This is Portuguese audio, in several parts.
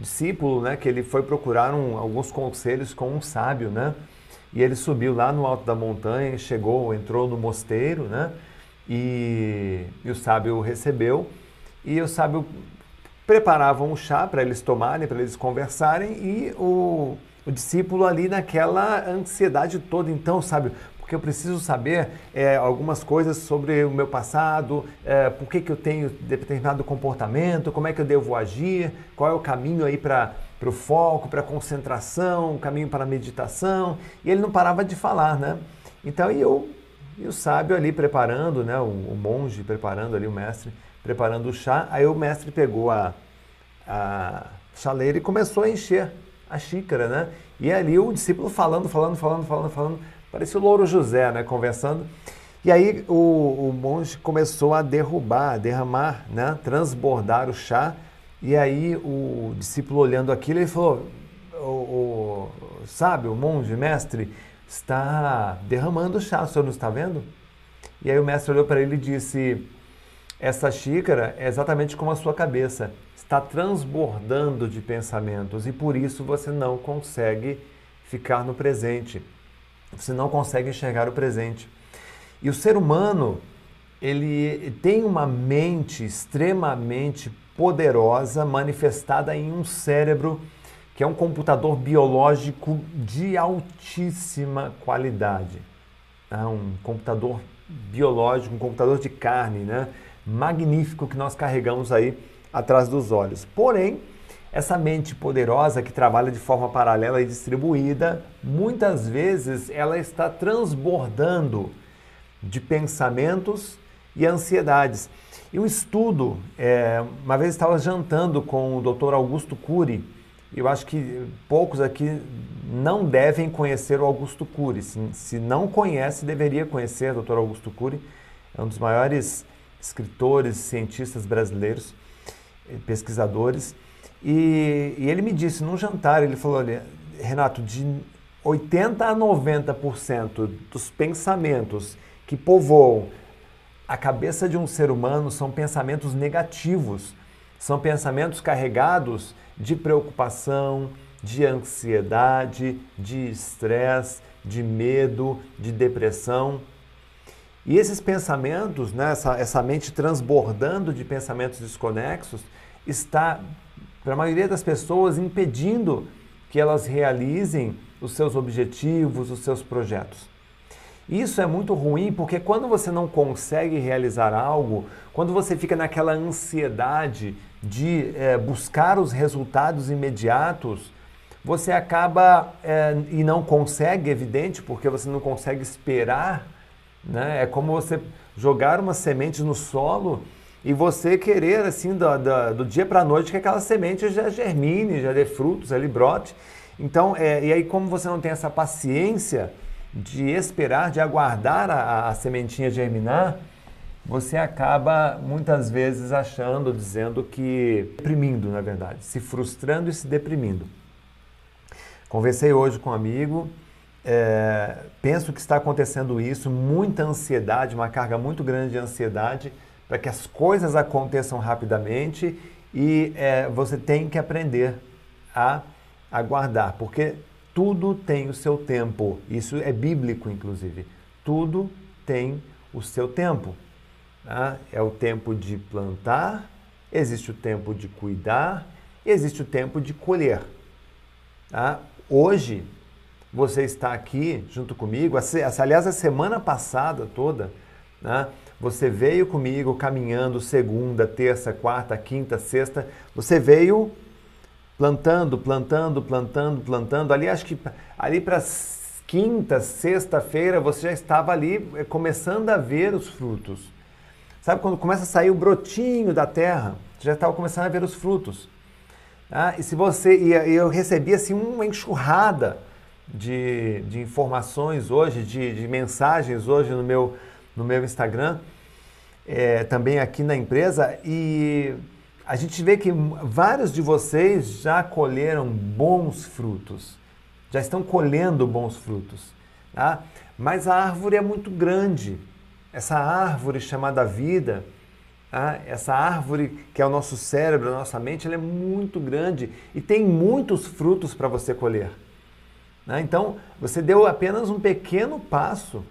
discípulo, né, que ele foi procurar um, alguns conselhos com um sábio, né? E ele subiu lá no alto da montanha, chegou, entrou no mosteiro, né? E, e o sábio o recebeu. E o sábio preparava um chá para eles tomarem, para eles conversarem. E o, o discípulo ali naquela ansiedade toda. Então, sábio, porque eu preciso saber é, algumas coisas sobre o meu passado, é, por que, que eu tenho determinado comportamento, como é que eu devo agir, qual é o caminho aí para o foco, para a concentração, o caminho para a meditação. E ele não parava de falar, né? Então, e eu, e o sábio ali preparando, né? O, o monge preparando ali, o mestre preparando o chá. Aí o mestre pegou a, a chaleira e começou a encher a xícara, né? E ali o discípulo falando, falando, falando, falando, falando Parecia o Louro José, né, conversando. E aí o, o monge começou a derrubar, a derramar, né, transbordar o chá. E aí o discípulo olhando aquilo, ele falou, o, o, sabe, o monge, mestre, está derramando chá, o senhor não está vendo? E aí o mestre olhou para ele e disse, essa xícara é exatamente como a sua cabeça, está transbordando de pensamentos e por isso você não consegue ficar no presente você não consegue enxergar o presente. E o ser humano, ele tem uma mente extremamente poderosa manifestada em um cérebro que é um computador biológico de altíssima qualidade. É um computador biológico, um computador de carne, né? magnífico que nós carregamos aí atrás dos olhos. Porém, essa mente poderosa que trabalha de forma paralela e distribuída, muitas vezes ela está transbordando de pensamentos e ansiedades. E um estudo, é, uma vez estava jantando com o Dr. Augusto Cury, eu acho que poucos aqui não devem conhecer o Augusto Cury. Se, se não conhece, deveria conhecer o Dr. Augusto Cury. É um dos maiores escritores, cientistas brasileiros, pesquisadores. E, e ele me disse num jantar, ele falou, olha, Renato, de 80 a 90% dos pensamentos que povoam a cabeça de um ser humano são pensamentos negativos, são pensamentos carregados de preocupação, de ansiedade, de estresse, de medo, de depressão. E esses pensamentos, né, essa, essa mente transbordando de pensamentos desconexos, está para a maioria das pessoas, impedindo que elas realizem os seus objetivos, os seus projetos. Isso é muito ruim porque quando você não consegue realizar algo, quando você fica naquela ansiedade de é, buscar os resultados imediatos, você acaba é, e não consegue, evidente, porque você não consegue esperar. Né? É como você jogar uma semente no solo e você querer, assim, do, do, do dia para a noite, que aquela semente já germine, já dê frutos, ali brote. Então, é, e aí, como você não tem essa paciência de esperar, de aguardar a, a sementinha germinar, você acaba muitas vezes achando, dizendo que. deprimindo, na verdade, se frustrando e se deprimindo. Conversei hoje com um amigo, é, penso que está acontecendo isso, muita ansiedade, uma carga muito grande de ansiedade para que as coisas aconteçam rapidamente e é, você tem que aprender a aguardar, porque tudo tem o seu tempo. Isso é bíblico, inclusive. Tudo tem o seu tempo. Tá? É o tempo de plantar, existe o tempo de cuidar, existe o tempo de colher. Tá? Hoje, você está aqui junto comigo. Aliás, a semana passada toda, né? Você veio comigo caminhando segunda, terça, quarta, quinta, sexta. Você veio plantando, plantando, plantando, plantando. Ali acho que ali para quinta, sexta-feira você já estava ali eh, começando a ver os frutos. Sabe quando começa a sair o brotinho da terra? Você já estava começando a ver os frutos. Ah, e se você e eu recebi assim uma enxurrada de, de informações hoje, de, de mensagens hoje no meu no meu Instagram, é, também aqui na empresa, e a gente vê que vários de vocês já colheram bons frutos, já estão colhendo bons frutos. Tá? Mas a árvore é muito grande. Essa árvore chamada vida, ah, essa árvore que é o nosso cérebro, a nossa mente, ela é muito grande e tem muitos frutos para você colher. Né? Então, você deu apenas um pequeno passo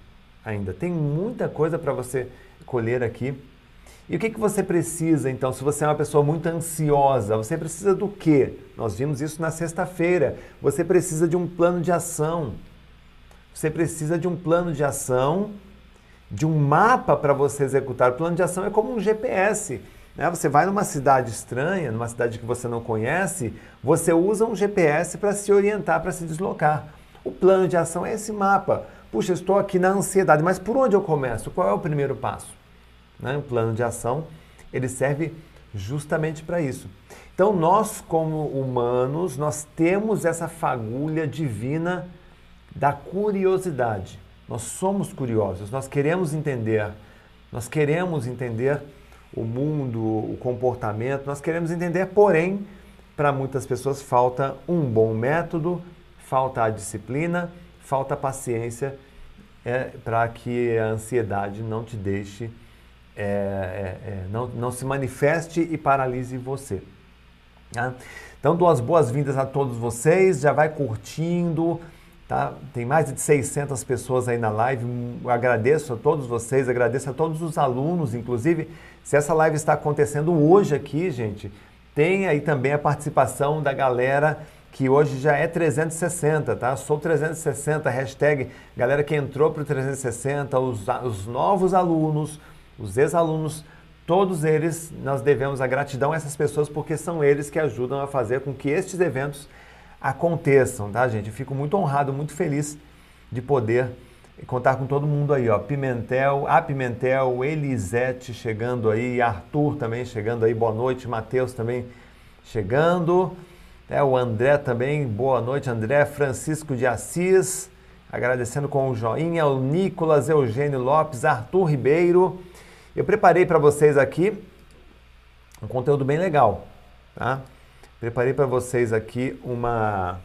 ainda. Tem muita coisa para você colher aqui. E o que, que você precisa, então, se você é uma pessoa muito ansiosa? Você precisa do quê? Nós vimos isso na sexta-feira. Você precisa de um plano de ação. Você precisa de um plano de ação, de um mapa para você executar. O plano de ação é como um GPS. Né? Você vai numa cidade estranha, numa cidade que você não conhece, você usa um GPS para se orientar, para se deslocar. O plano de ação é esse mapa. Puxa, estou aqui na ansiedade, mas por onde eu começo? Qual é o primeiro passo? Né? O plano de ação ele serve justamente para isso. Então nós como humanos nós temos essa fagulha divina da curiosidade. Nós somos curiosos, nós queremos entender, nós queremos entender o mundo, o comportamento, nós queremos entender, porém, para muitas pessoas falta um bom método, falta a disciplina, falta paciência é, para que a ansiedade não te deixe é, é, é, não, não se manifeste e paralise você. Tá? Então, dou as boas-vindas a todos vocês, já vai curtindo, tá? Tem mais de 600 pessoas aí na live, agradeço a todos vocês, agradeço a todos os alunos, inclusive, se essa live está acontecendo hoje aqui, gente, tem aí também a participação da galera que hoje já é 360, tá? Sou 360, hashtag galera que entrou para o 360, os, os novos alunos, os ex-alunos, todos eles, nós devemos a gratidão a essas pessoas porque são eles que ajudam a fazer com que estes eventos aconteçam, tá, gente? Eu fico muito honrado, muito feliz de poder contar com todo mundo aí, ó. Pimentel, a Pimentel, Elisete chegando aí, Arthur também chegando aí, boa noite, Matheus também chegando, é, o André também, boa noite, André, Francisco de Assis, agradecendo com o joinha, o Nicolas Eugênio Lopes, Arthur Ribeiro, eu preparei para vocês aqui um conteúdo bem legal, tá? Preparei para vocês aqui uma,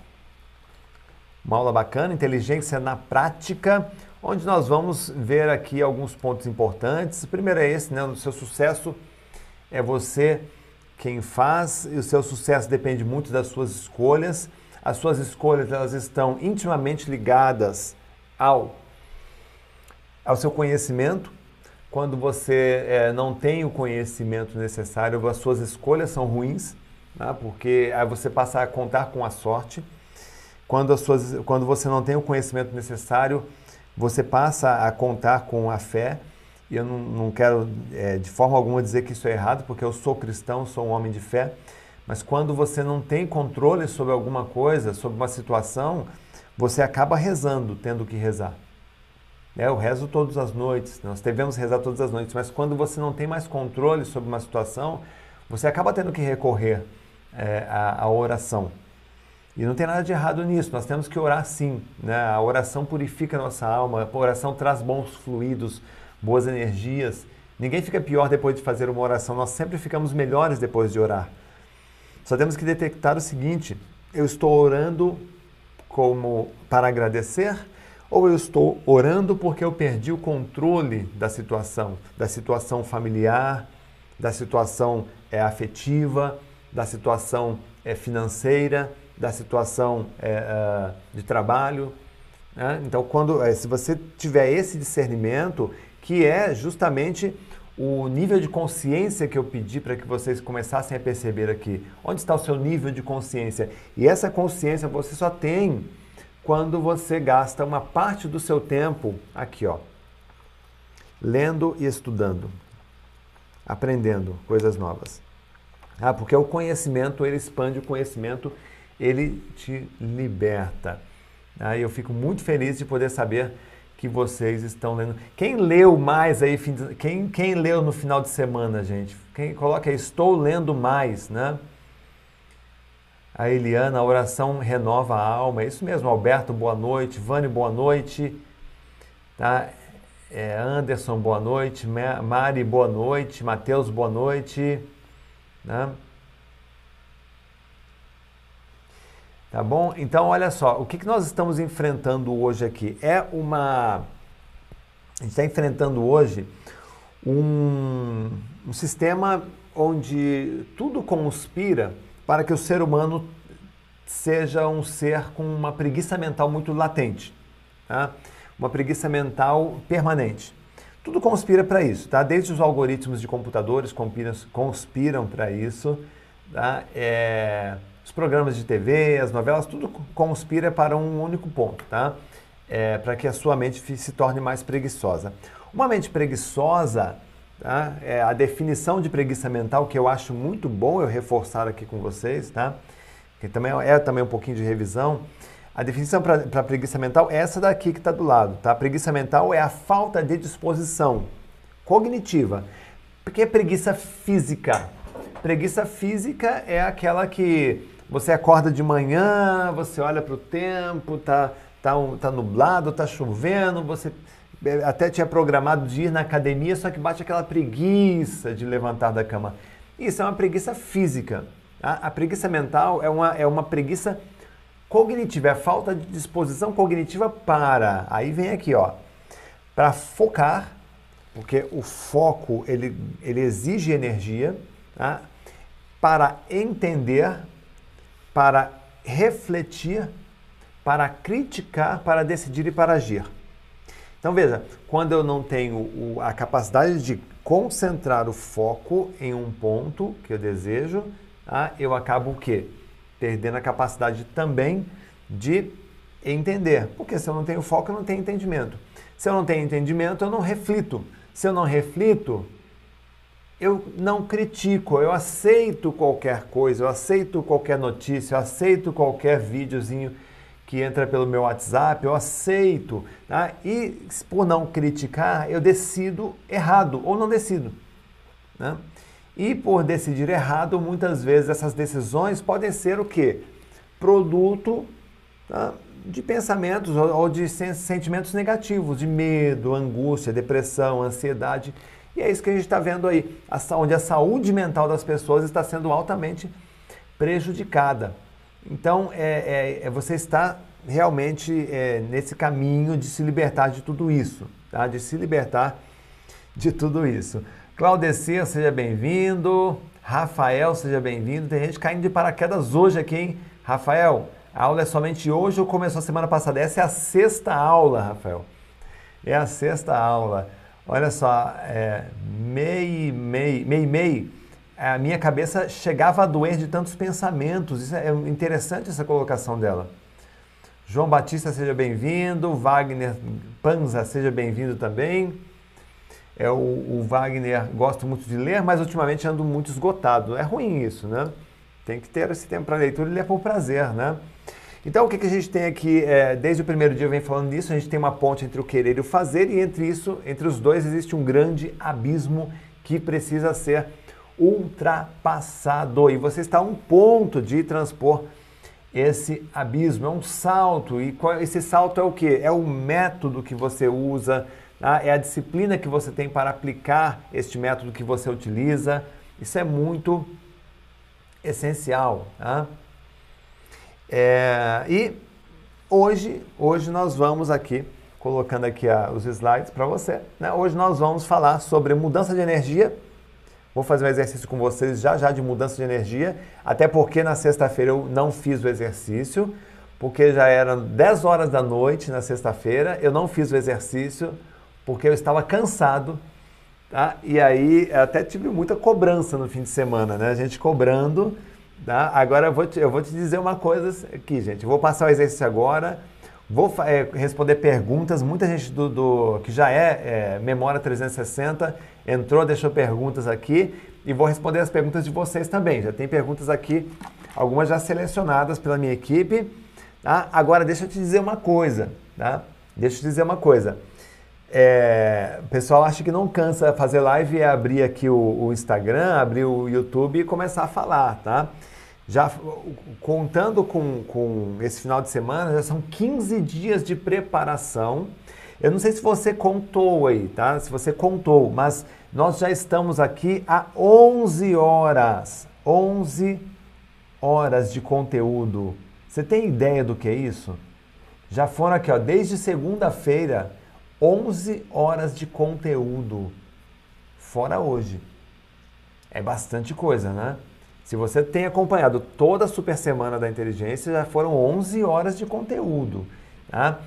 uma aula bacana, inteligência na prática, onde nós vamos ver aqui alguns pontos importantes. O primeiro é esse, né? O seu sucesso é você quem faz, e o seu sucesso depende muito das suas escolhas. As suas escolhas elas estão intimamente ligadas ao, ao seu conhecimento, quando você é, não tem o conhecimento necessário, as suas escolhas são ruins, né? porque aí você passa a contar com a sorte. Quando, as suas, quando você não tem o conhecimento necessário, você passa a contar com a fé. E eu não, não quero é, de forma alguma dizer que isso é errado, porque eu sou cristão, sou um homem de fé. Mas quando você não tem controle sobre alguma coisa, sobre uma situação, você acaba rezando, tendo que rezar. É, eu rezo todas as noites, nós devemos rezar todas as noites, mas quando você não tem mais controle sobre uma situação, você acaba tendo que recorrer é, à, à, oração. E não tem nada de errado nisso, nós temos que orar sim. Né? A oração purifica a nossa alma, a oração traz bons fluidos, boas energias. Ninguém fica pior depois de fazer uma oração, nós sempre ficamos melhores depois de orar. Só temos que detectar o seguinte: eu estou orando como para agradecer ou eu estou orando porque eu perdi o controle da situação, da situação familiar, da situação é, afetiva, da situação é, financeira, da situação é, de trabalho. Né? Então, quando, se você tiver esse discernimento, que é justamente o nível de consciência que eu pedi para que vocês começassem a perceber aqui. Onde está o seu nível de consciência? E essa consciência você só tem quando você gasta uma parte do seu tempo aqui, ó, lendo e estudando, aprendendo coisas novas. Ah, porque o conhecimento, ele expande o conhecimento, ele te liberta. Ah, eu fico muito feliz de poder saber que vocês estão lendo. Quem leu mais aí, quem, quem leu no final de semana, gente? Quem coloca aí, estou lendo mais, né? a Eliana, a oração renova a alma. É isso mesmo, Alberto, boa noite. Vânia, boa noite. Tá? É, Anderson, boa noite. Mari, boa noite. Mateus, boa noite. Né? Tá bom? Então, olha só, o que, que nós estamos enfrentando hoje aqui? É uma. A gente está enfrentando hoje um, um sistema onde tudo conspira para que o ser humano seja um ser com uma preguiça mental muito latente, tá? uma preguiça mental permanente. Tudo conspira para isso, tá? Desde os algoritmos de computadores conspiram para isso, tá? É, os programas de TV, as novelas, tudo conspira para um único ponto, tá? É, para que a sua mente se torne mais preguiçosa. Uma mente preguiçosa, tá? É a definição de preguiça mental que eu acho muito bom eu reforçar aqui com vocês, tá? Que também é também um pouquinho de revisão. A definição para preguiça mental é essa daqui que está do lado. Tá? Preguiça mental é a falta de disposição cognitiva. Porque é preguiça física. Preguiça física é aquela que você acorda de manhã, você olha para o tempo, tá, tá, um, tá nublado, tá chovendo, você até tinha programado de ir na academia, só que bate aquela preguiça de levantar da cama. Isso é uma preguiça física. Tá? A preguiça mental é uma, é uma preguiça Cognitiva é a falta de disposição cognitiva para. Aí vem aqui, ó. Para focar, porque o foco ele, ele exige energia, tá? para entender, para refletir, para criticar, para decidir e para agir. Então veja, quando eu não tenho a capacidade de concentrar o foco em um ponto que eu desejo, tá? eu acabo o quê? perdendo a capacidade também de entender. Porque se eu não tenho foco, eu não tenho entendimento. Se eu não tenho entendimento, eu não reflito. Se eu não reflito, eu não critico, eu aceito qualquer coisa, eu aceito qualquer notícia, eu aceito qualquer videozinho que entra pelo meu WhatsApp, eu aceito. Tá? E por não criticar, eu decido errado ou não decido. Né? E por decidir errado, muitas vezes essas decisões podem ser o quê? Produto tá? de pensamentos ou de sentimentos negativos, de medo, angústia, depressão, ansiedade. E é isso que a gente está vendo aí, onde a saúde mental das pessoas está sendo altamente prejudicada. Então, é, é, é você está realmente é, nesse caminho de se libertar de tudo isso, tá? de se libertar de tudo isso. Claudecia, seja bem-vindo. Rafael, seja bem-vindo. Tem gente caindo de paraquedas hoje aqui, hein? Rafael, a aula é somente hoje ou começou semana passada? Essa é a sexta aula, Rafael. É a sexta aula. Olha só, é, mei, mei, mei, mei, a minha cabeça chegava a doer de tantos pensamentos. Isso é interessante essa colocação dela. João Batista, seja bem-vindo. Wagner Panza, seja bem-vindo também. É, o, o, Wagner gosta muito de ler, mas ultimamente ando muito esgotado. É ruim isso, né? Tem que ter esse tempo para leitura e ler por prazer, né? Então, o que, que a gente tem aqui, é, desde o primeiro dia eu venho falando nisso, a gente tem uma ponte entre o querer e o fazer, e entre isso, entre os dois, existe um grande abismo que precisa ser ultrapassado. E você está a um ponto de transpor esse abismo, é um salto. E qual, esse salto é o que? É o método que você usa, Tá? é a disciplina que você tem para aplicar este método que você utiliza. Isso é muito essencial. Tá? É, e hoje, hoje nós vamos aqui, colocando aqui a, os slides para você, né? hoje nós vamos falar sobre mudança de energia. Vou fazer um exercício com vocês já já de mudança de energia, até porque na sexta-feira eu não fiz o exercício, porque já eram 10 horas da noite na sexta-feira, eu não fiz o exercício, porque eu estava cansado. Tá? E aí até tive muita cobrança no fim de semana, né? A gente cobrando. Tá? Agora eu vou, te, eu vou te dizer uma coisa aqui, gente. Vou passar o exercício agora. Vou é, responder perguntas. Muita gente do, do que já é, é, Memória 360 entrou, deixou perguntas aqui. E vou responder as perguntas de vocês também. Já tem perguntas aqui, algumas já selecionadas pela minha equipe. Tá? Agora, deixa eu te dizer uma coisa. Tá? Deixa eu te dizer uma coisa. É, o pessoal acha que não cansa fazer live e abrir aqui o, o, Instagram, abrir o YouTube e começar a falar, tá? Já contando com, com esse final de semana, já são 15 dias de preparação. Eu não sei se você contou aí, tá? Se você contou, mas nós já estamos aqui há 11 horas. 11 horas de conteúdo. Você tem ideia do que é isso? Já foram aqui, ó, desde segunda-feira 11 horas de conteúdo. fora hoje. É bastante coisa, né? Se você tem acompanhado toda a super semana da inteligência, já foram 11 horas de conteúdo. Tá?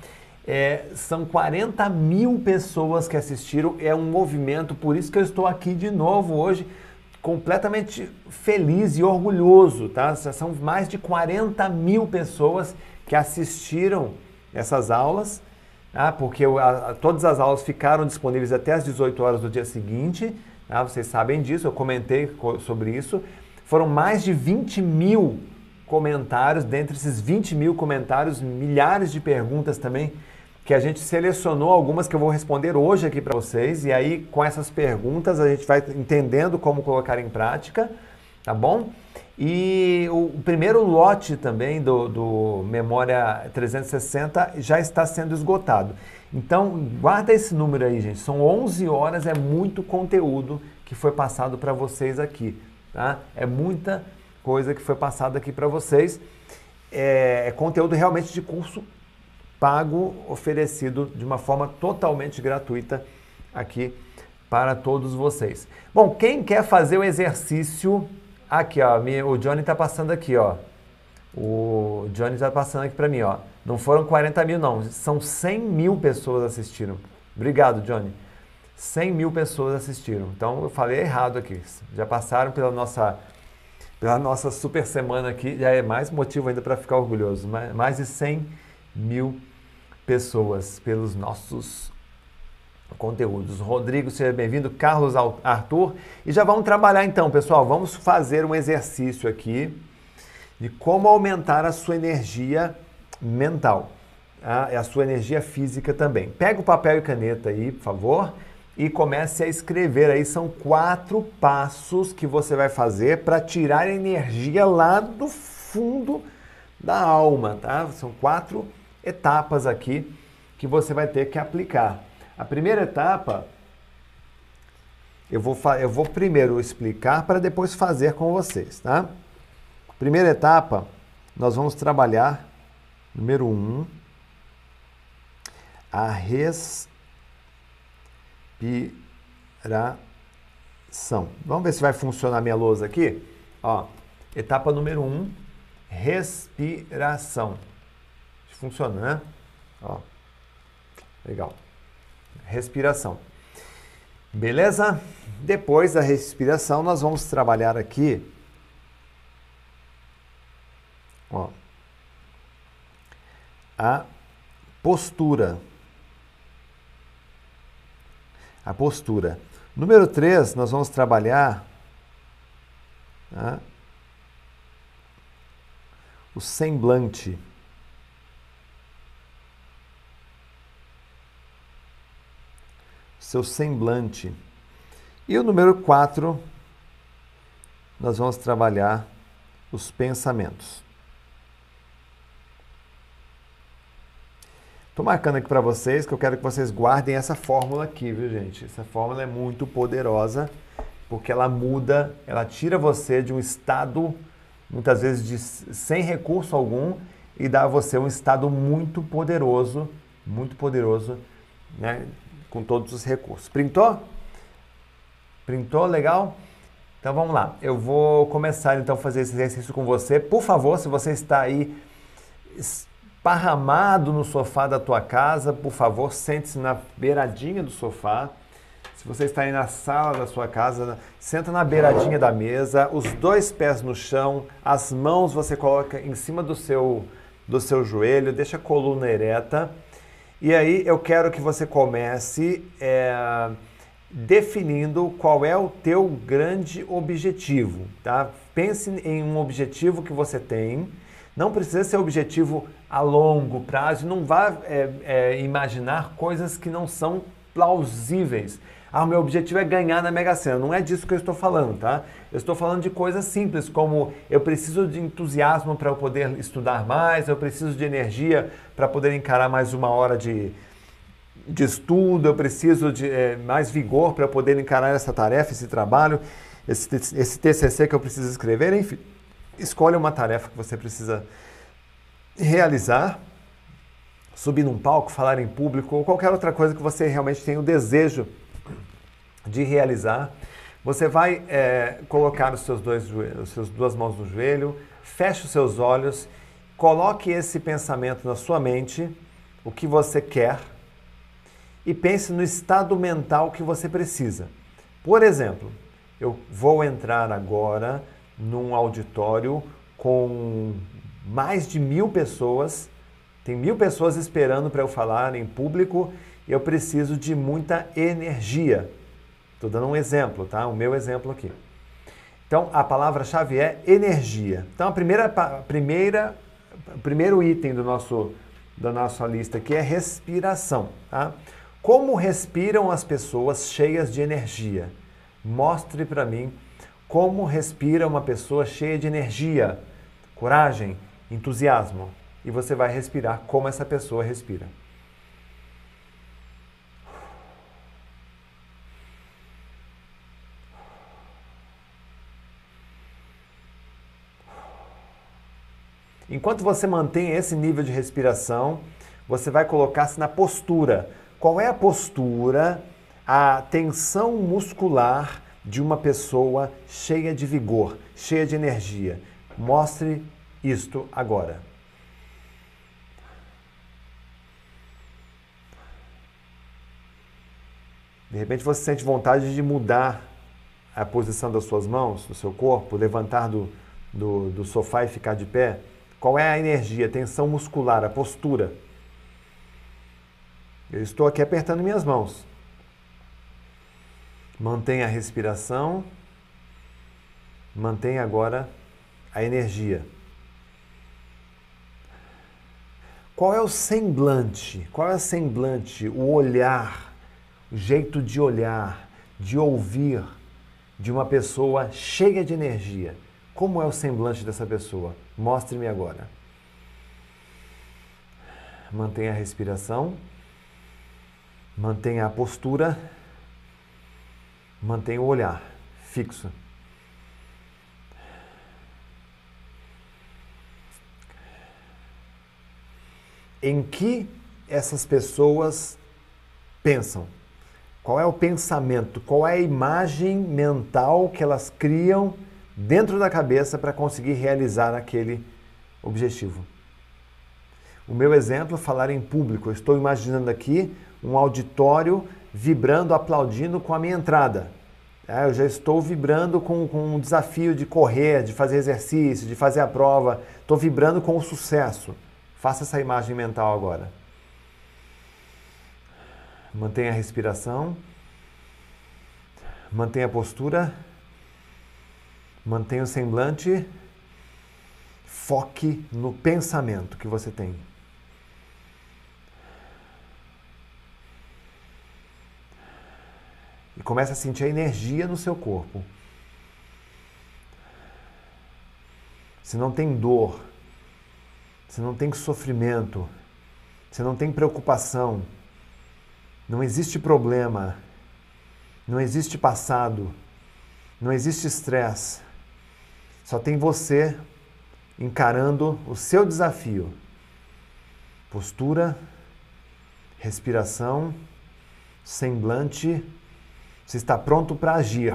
É, são 40 mil pessoas que assistiram, é um movimento, por isso que eu estou aqui de novo hoje, completamente feliz e orgulhoso. Tá? São mais de 40 mil pessoas que assistiram essas aulas, tá? porque a, a, todas as aulas ficaram disponíveis até as 18 horas do dia seguinte. Tá? Vocês sabem disso, eu comentei sobre isso. Foram mais de 20 mil comentários, dentre esses 20 mil comentários, milhares de perguntas também, que a gente selecionou algumas que eu vou responder hoje aqui para vocês. E aí, com essas perguntas, a gente vai entendendo como colocar em prática, tá bom? E o primeiro lote também do, do Memória 360 já está sendo esgotado. Então, guarda esse número aí, gente. São 11 horas, é muito conteúdo que foi passado para vocês aqui. Tá? É muita coisa que foi passada aqui para vocês. É, é conteúdo realmente de curso pago, oferecido de uma forma totalmente gratuita aqui para todos vocês. Bom, quem quer fazer o exercício aqui, ó, o Johnny está passando aqui, ó. O Johnny está passando aqui para mim, ó. Não foram 40 mil, não. São 100 mil pessoas assistiram. Obrigado, Johnny. 100 mil pessoas assistiram. Então eu falei errado aqui. Já passaram pela nossa, pela nossa super semana aqui. Já é mais motivo ainda para ficar orgulhoso. Mais de 100 mil pessoas pelos nossos conteúdos. Rodrigo, seja bem-vindo. Carlos Arthur. E já vamos trabalhar então, pessoal. Vamos fazer um exercício aqui de como aumentar a sua energia mental. Tá? A sua energia física também. Pega o papel e caneta aí, por favor e comece a escrever. Aí são quatro passos que você vai fazer para tirar energia lá do fundo da alma, tá? São quatro etapas aqui que você vai ter que aplicar. A primeira etapa eu vou, eu vou primeiro explicar para depois fazer com vocês, tá? Primeira etapa, nós vamos trabalhar, número um, a res respiração. Vamos ver se vai funcionar minha lousa aqui. Ó, etapa número 1, um, respiração. Funciona, né? Ó, legal. Respiração. Beleza? Depois da respiração, nós vamos trabalhar aqui. Ó, a postura a postura. Número 3, nós vamos trabalhar tá? o semblante. Seu semblante. E o número 4, nós vamos trabalhar os pensamentos. Estou marcando aqui para vocês que eu quero que vocês guardem essa fórmula aqui, viu, gente? Essa fórmula é muito poderosa porque ela muda, ela tira você de um estado, muitas vezes, de sem recurso algum e dá a você um estado muito poderoso, muito poderoso, né? Com todos os recursos. Printou? Printou? Legal? Então vamos lá. Eu vou começar então a fazer esse exercício com você. Por favor, se você está aí esparramado no sofá da tua casa, por favor, sente-se na beiradinha do sofá. Se você está aí na sala da sua casa, senta na beiradinha da mesa, os dois pés no chão, as mãos você coloca em cima do seu, do seu joelho, deixa a coluna ereta. E aí eu quero que você comece é, definindo qual é o teu grande objetivo, tá? Pense em um objetivo que você tem não precisa ser objetivo a longo prazo, não vá é, é, imaginar coisas que não são plausíveis. Ah, o meu objetivo é ganhar na Mega Sena. Não é disso que eu estou falando, tá? Eu estou falando de coisas simples, como eu preciso de entusiasmo para eu poder estudar mais, eu preciso de energia para poder encarar mais uma hora de, de estudo, eu preciso de é, mais vigor para poder encarar essa tarefa, esse trabalho, esse, esse TCC que eu preciso escrever, enfim escolha uma tarefa que você precisa realizar, subir num palco, falar em público ou qualquer outra coisa que você realmente tenha o desejo de realizar. Você vai é, colocar os seus dois as suas duas mãos no joelho, feche os seus olhos, coloque esse pensamento na sua mente, o que você quer, e pense no estado mental que você precisa. Por exemplo, eu vou entrar agora num auditório com mais de mil pessoas, tem mil pessoas esperando para eu falar em público eu preciso de muita energia. Estou dando um exemplo, tá? O meu exemplo aqui. Então, a palavra-chave é energia. Então, a primeira, primeira, o primeiro item do nosso, da nossa lista aqui é respiração, tá? Como respiram as pessoas cheias de energia? Mostre para mim como respira uma pessoa cheia de energia, coragem, entusiasmo. E você vai respirar como essa pessoa respira. Enquanto você mantém esse nível de respiração, você vai colocar-se na postura. Qual é a postura? A tensão muscular de uma pessoa cheia de vigor, cheia de energia. Mostre isto agora. De repente você sente vontade de mudar a posição das suas mãos, do seu corpo, levantar do, do, do sofá e ficar de pé. Qual é a energia, a tensão muscular, a postura? Eu estou aqui apertando minhas mãos. Mantenha a respiração. Mantenha agora a energia. Qual é o semblante? Qual é o semblante, o olhar, o jeito de olhar, de ouvir de uma pessoa cheia de energia? Como é o semblante dessa pessoa? Mostre-me agora. Mantenha a respiração, mantenha a postura, mantenha o olhar fixo. Em que essas pessoas pensam? Qual é o pensamento? Qual é a imagem mental que elas criam? Dentro da cabeça para conseguir realizar aquele objetivo. O meu exemplo falar em público. Eu estou imaginando aqui um auditório vibrando, aplaudindo com a minha entrada. É, eu já estou vibrando com, com um desafio de correr, de fazer exercício, de fazer a prova. Estou vibrando com o sucesso. Faça essa imagem mental agora. Mantenha a respiração. Mantenha a postura Mantenha o semblante, foque no pensamento que você tem. E comece a sentir a energia no seu corpo. Se não tem dor, se não tem sofrimento, se não tem preocupação, não existe problema, não existe passado, não existe estresse, só tem você encarando o seu desafio. Postura, respiração, semblante. Você está pronto para agir.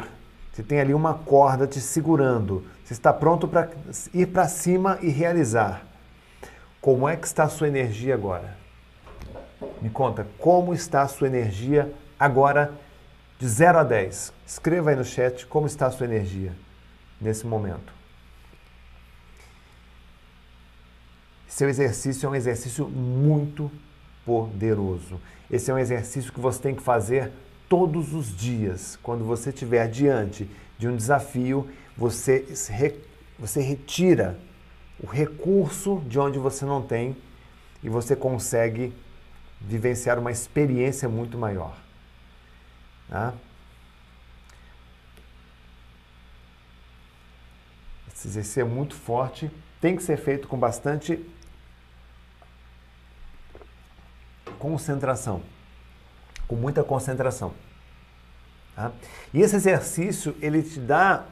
Você tem ali uma corda te segurando. Você está pronto para ir para cima e realizar. Como é que está a sua energia agora? Me conta, como está a sua energia agora de 0 a 10? Escreva aí no chat como está a sua energia nesse momento. Seu exercício é um exercício muito poderoso. Esse é um exercício que você tem que fazer todos os dias. Quando você estiver diante de um desafio, você, você retira o recurso de onde você não tem e você consegue vivenciar uma experiência muito maior. Tá? Esse exercício é muito forte, tem que ser feito com bastante concentração, com muita concentração. Tá? E esse exercício ele te dá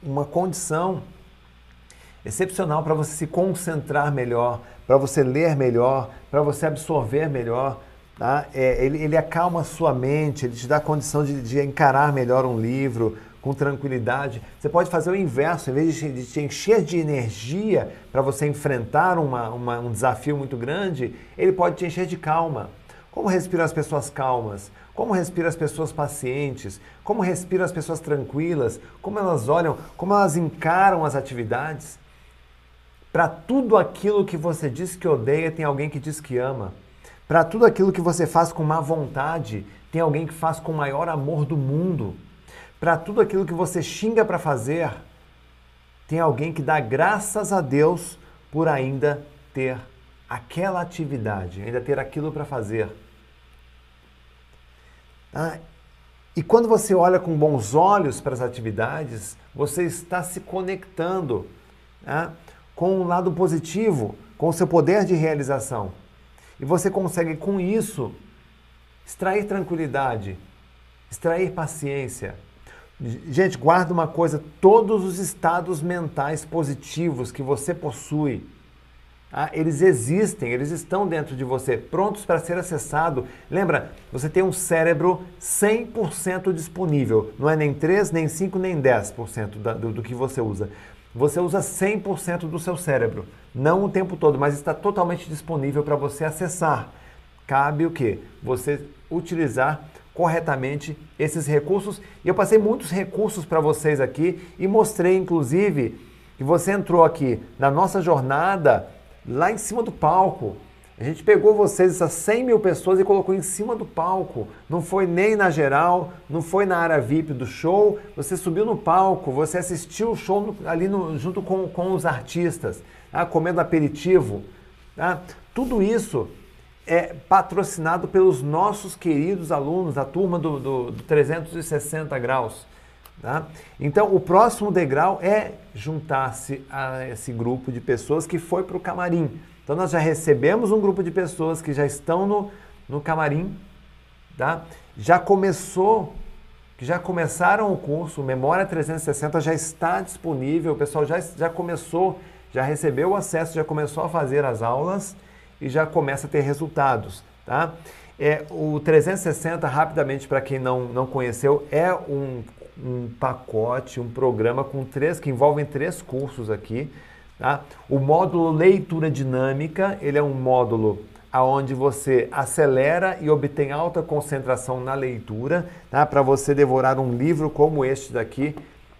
uma condição excepcional para você se concentrar melhor, para você ler melhor, para você absorver melhor Tá? É, ele, ele acalma sua mente, ele te dá a condição de, de encarar melhor um livro com tranquilidade. Você pode fazer o inverso, em vez de, te encher de energia para você enfrentar uma, uma, um desafio muito grande, ele pode te encher de calma. Como respiram as pessoas calmas? Como respiram as pessoas pacientes? Como respiram as pessoas tranquilas? Como elas olham? Como elas encaram as atividades? Para tudo aquilo que você diz que odeia, tem alguém que diz que ama. Para tudo aquilo que você faz com má vontade, tem alguém que faz com o maior amor do mundo. Para tudo aquilo que você xinga para fazer, tem alguém que dá graças a Deus por ainda ter aquela atividade, ainda ter aquilo para fazer. Ah, e quando você olha com bons olhos para as atividades, você está se conectando ah, com um lado positivo, com o seu poder de realização. E você consegue com isso extrair tranquilidade, extrair paciência. Gente, guarda uma coisa: todos os estados mentais positivos que você possui, ah, eles existem, eles estão dentro de você, prontos para ser acessado. Lembra, você tem um cérebro 100% disponível, não é nem 3, nem 5, nem 10% da, do, do que você usa. Você usa 100% do seu cérebro, não o tempo todo, mas está totalmente disponível para você acessar. Cabe o que? Você utilizar corretamente esses recursos. E eu passei muitos recursos para vocês aqui e mostrei, inclusive, que você entrou aqui na nossa jornada lá em cima do palco. A gente pegou vocês, essas 100 mil pessoas, e colocou em cima do palco. Não foi nem na geral, não foi na área VIP do show. Você subiu no palco, você assistiu o show ali no, junto com, com os artistas, tá? comendo aperitivo. Tá? Tudo isso é patrocinado pelos nossos queridos alunos da turma do, do, do 360 graus. Tá? Então, o próximo degrau é juntar-se a esse grupo de pessoas que foi para o camarim. Então nós já recebemos um grupo de pessoas que já estão no, no camarim, tá? já começou, que já começaram o curso, Memória 360 já está disponível, o pessoal já, já começou, já recebeu o acesso, já começou a fazer as aulas e já começa a ter resultados. Tá? É, o 360, rapidamente, para quem não, não conheceu, é um, um pacote, um programa com três, que envolvem três cursos aqui. Tá? O módulo leitura dinâmica, ele é um módulo onde você acelera e obtém alta concentração na leitura, tá? para você devorar um livro como este daqui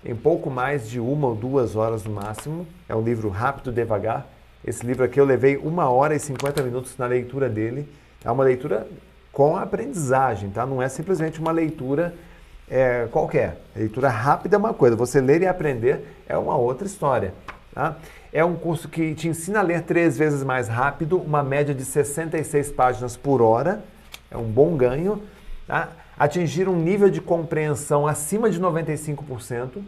em pouco mais de uma ou duas horas no máximo. É um livro rápido, devagar. Esse livro aqui eu levei uma hora e 50 minutos na leitura dele. É uma leitura com aprendizagem, tá? Não é simplesmente uma leitura é, qualquer. Leitura rápida é uma coisa, você ler e aprender é uma outra história. Tá? É um curso que te ensina a ler três vezes mais rápido, uma média de 66 páginas por hora, é um bom ganho. Tá? Atingir um nível de compreensão acima de 95%, tá?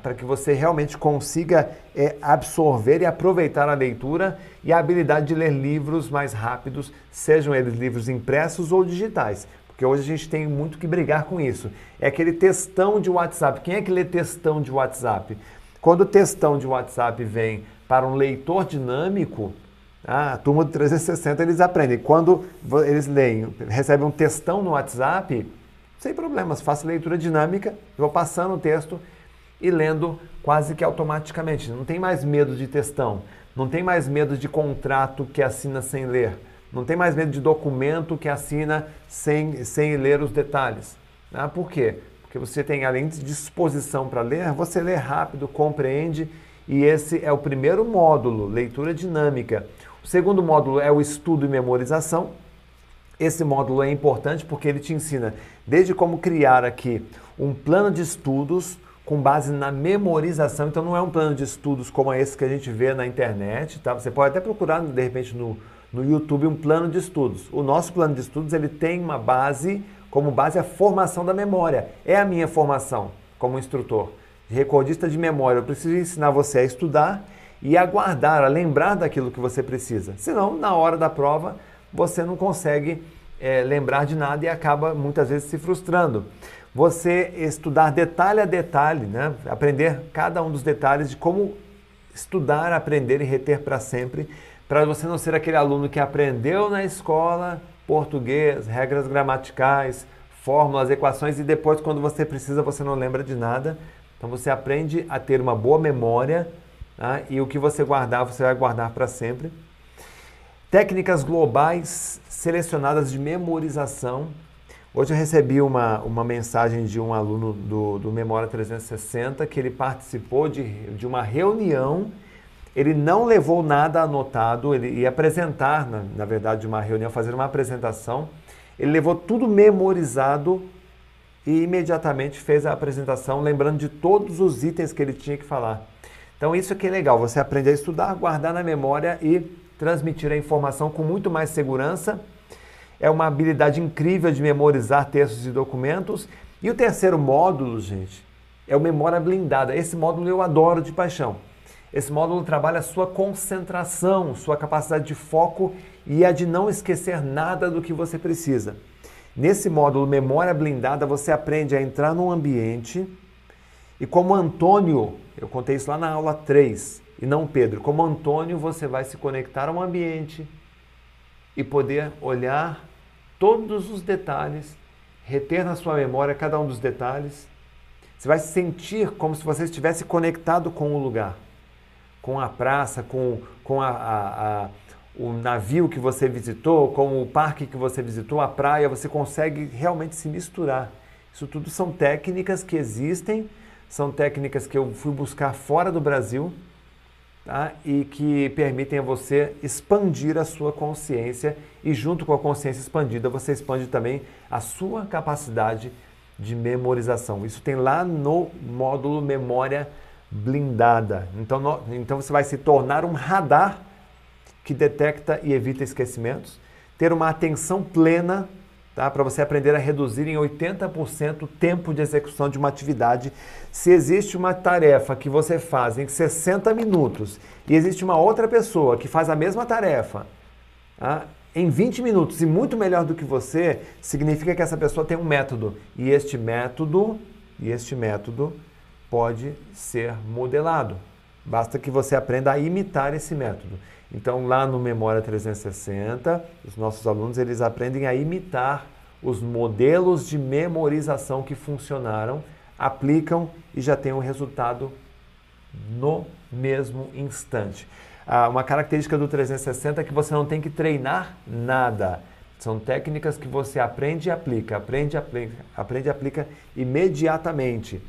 Para que você realmente consiga é, absorver e aproveitar a leitura e a habilidade de ler livros mais rápidos, sejam eles livros impressos ou digitais. Porque hoje a gente tem muito que brigar com isso. É aquele textão de WhatsApp. Quem é que lê textão de WhatsApp? Quando o textão de WhatsApp vem para um leitor dinâmico, a turma do 360 eles aprendem. Quando eles leem, recebem um textão no WhatsApp, sem problemas, faço leitura dinâmica, vou passando o texto e lendo quase que automaticamente. Não tem mais medo de textão, não tem mais medo de contrato que assina sem ler, não tem mais medo de documento que assina sem, sem ler os detalhes. Ah, por quê? Porque você tem, além de disposição para ler, você lê rápido, compreende, e esse é o primeiro módulo, leitura dinâmica. O segundo módulo é o estudo e memorização. Esse módulo é importante porque ele te ensina desde como criar aqui um plano de estudos com base na memorização. Então não é um plano de estudos como esse que a gente vê na internet, tá? Você pode até procurar de repente no, no YouTube um plano de estudos. O nosso plano de estudos ele tem uma base como base a formação da memória. É a minha formação como instrutor. Recordista de memória, eu preciso ensinar você a estudar e a guardar, a lembrar daquilo que você precisa. Senão, na hora da prova, você não consegue é, lembrar de nada e acaba muitas vezes se frustrando. Você estudar detalhe a detalhe, né? aprender cada um dos detalhes de como estudar, aprender e reter para sempre, para você não ser aquele aluno que aprendeu na escola, português, regras gramaticais, fórmulas, equações e depois quando você precisa você não lembra de nada. Então você aprende a ter uma boa memória tá? e o que você guardar você vai guardar para sempre. Técnicas globais selecionadas de memorização. Hoje eu recebi uma, uma mensagem de um aluno do, do Memória 360 que ele participou de, de uma reunião ele não levou nada anotado, ele ia apresentar, na, na verdade, uma reunião, fazer uma apresentação. Ele levou tudo memorizado e imediatamente fez a apresentação, lembrando de todos os itens que ele tinha que falar. Então, isso que é legal, você aprende a estudar, guardar na memória e transmitir a informação com muito mais segurança. É uma habilidade incrível de memorizar textos e documentos. E o terceiro módulo, gente, é o memória blindada. Esse módulo eu adoro de paixão. Esse módulo trabalha a sua concentração, sua capacidade de foco e a de não esquecer nada do que você precisa. Nesse módulo Memória Blindada, você aprende a entrar num ambiente e como Antônio, eu contei isso lá na aula 3, e não Pedro, como Antônio, você vai se conectar a um ambiente e poder olhar todos os detalhes, reter na sua memória cada um dos detalhes. Você vai se sentir como se você estivesse conectado com o lugar com a praça, com, com a, a, a, o navio que você visitou, com o parque que você visitou, a praia, você consegue realmente se misturar. Isso tudo são técnicas que existem, são técnicas que eu fui buscar fora do Brasil tá? e que permitem a você expandir a sua consciência e junto com a consciência expandida você expande também a sua capacidade de memorização. Isso tem lá no módulo Memória blindada. Então, no, então você vai se tornar um radar que detecta e evita esquecimentos, ter uma atenção plena, tá? para você aprender a reduzir em 80% o tempo de execução de uma atividade. Se existe uma tarefa que você faz em 60 minutos e existe uma outra pessoa que faz a mesma tarefa tá? em 20 minutos e muito melhor do que você, significa que essa pessoa tem um método. E este método, e este método pode ser modelado. Basta que você aprenda a imitar esse método. Então, lá no Memória 360, os nossos alunos eles aprendem a imitar os modelos de memorização que funcionaram, aplicam e já têm o um resultado no mesmo instante. Ah, uma característica do 360 é que você não tem que treinar nada. São técnicas que você aprende e aplica, aprende, aplica, aprende e aplica imediatamente.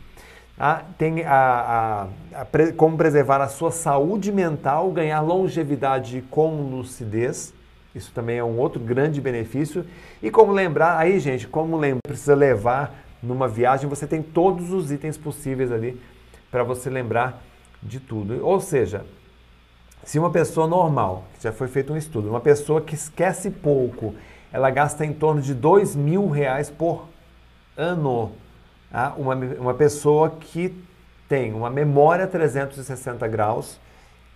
Ah, tem a, a, a como preservar a sua saúde mental, ganhar longevidade com lucidez. Isso também é um outro grande benefício. E como lembrar, aí gente, como lembrar, precisa levar numa viagem, você tem todos os itens possíveis ali para você lembrar de tudo. Ou seja, se uma pessoa normal, já foi feito um estudo, uma pessoa que esquece pouco, ela gasta em torno de dois mil reais por ano uma, uma pessoa que tem uma memória 360 graus,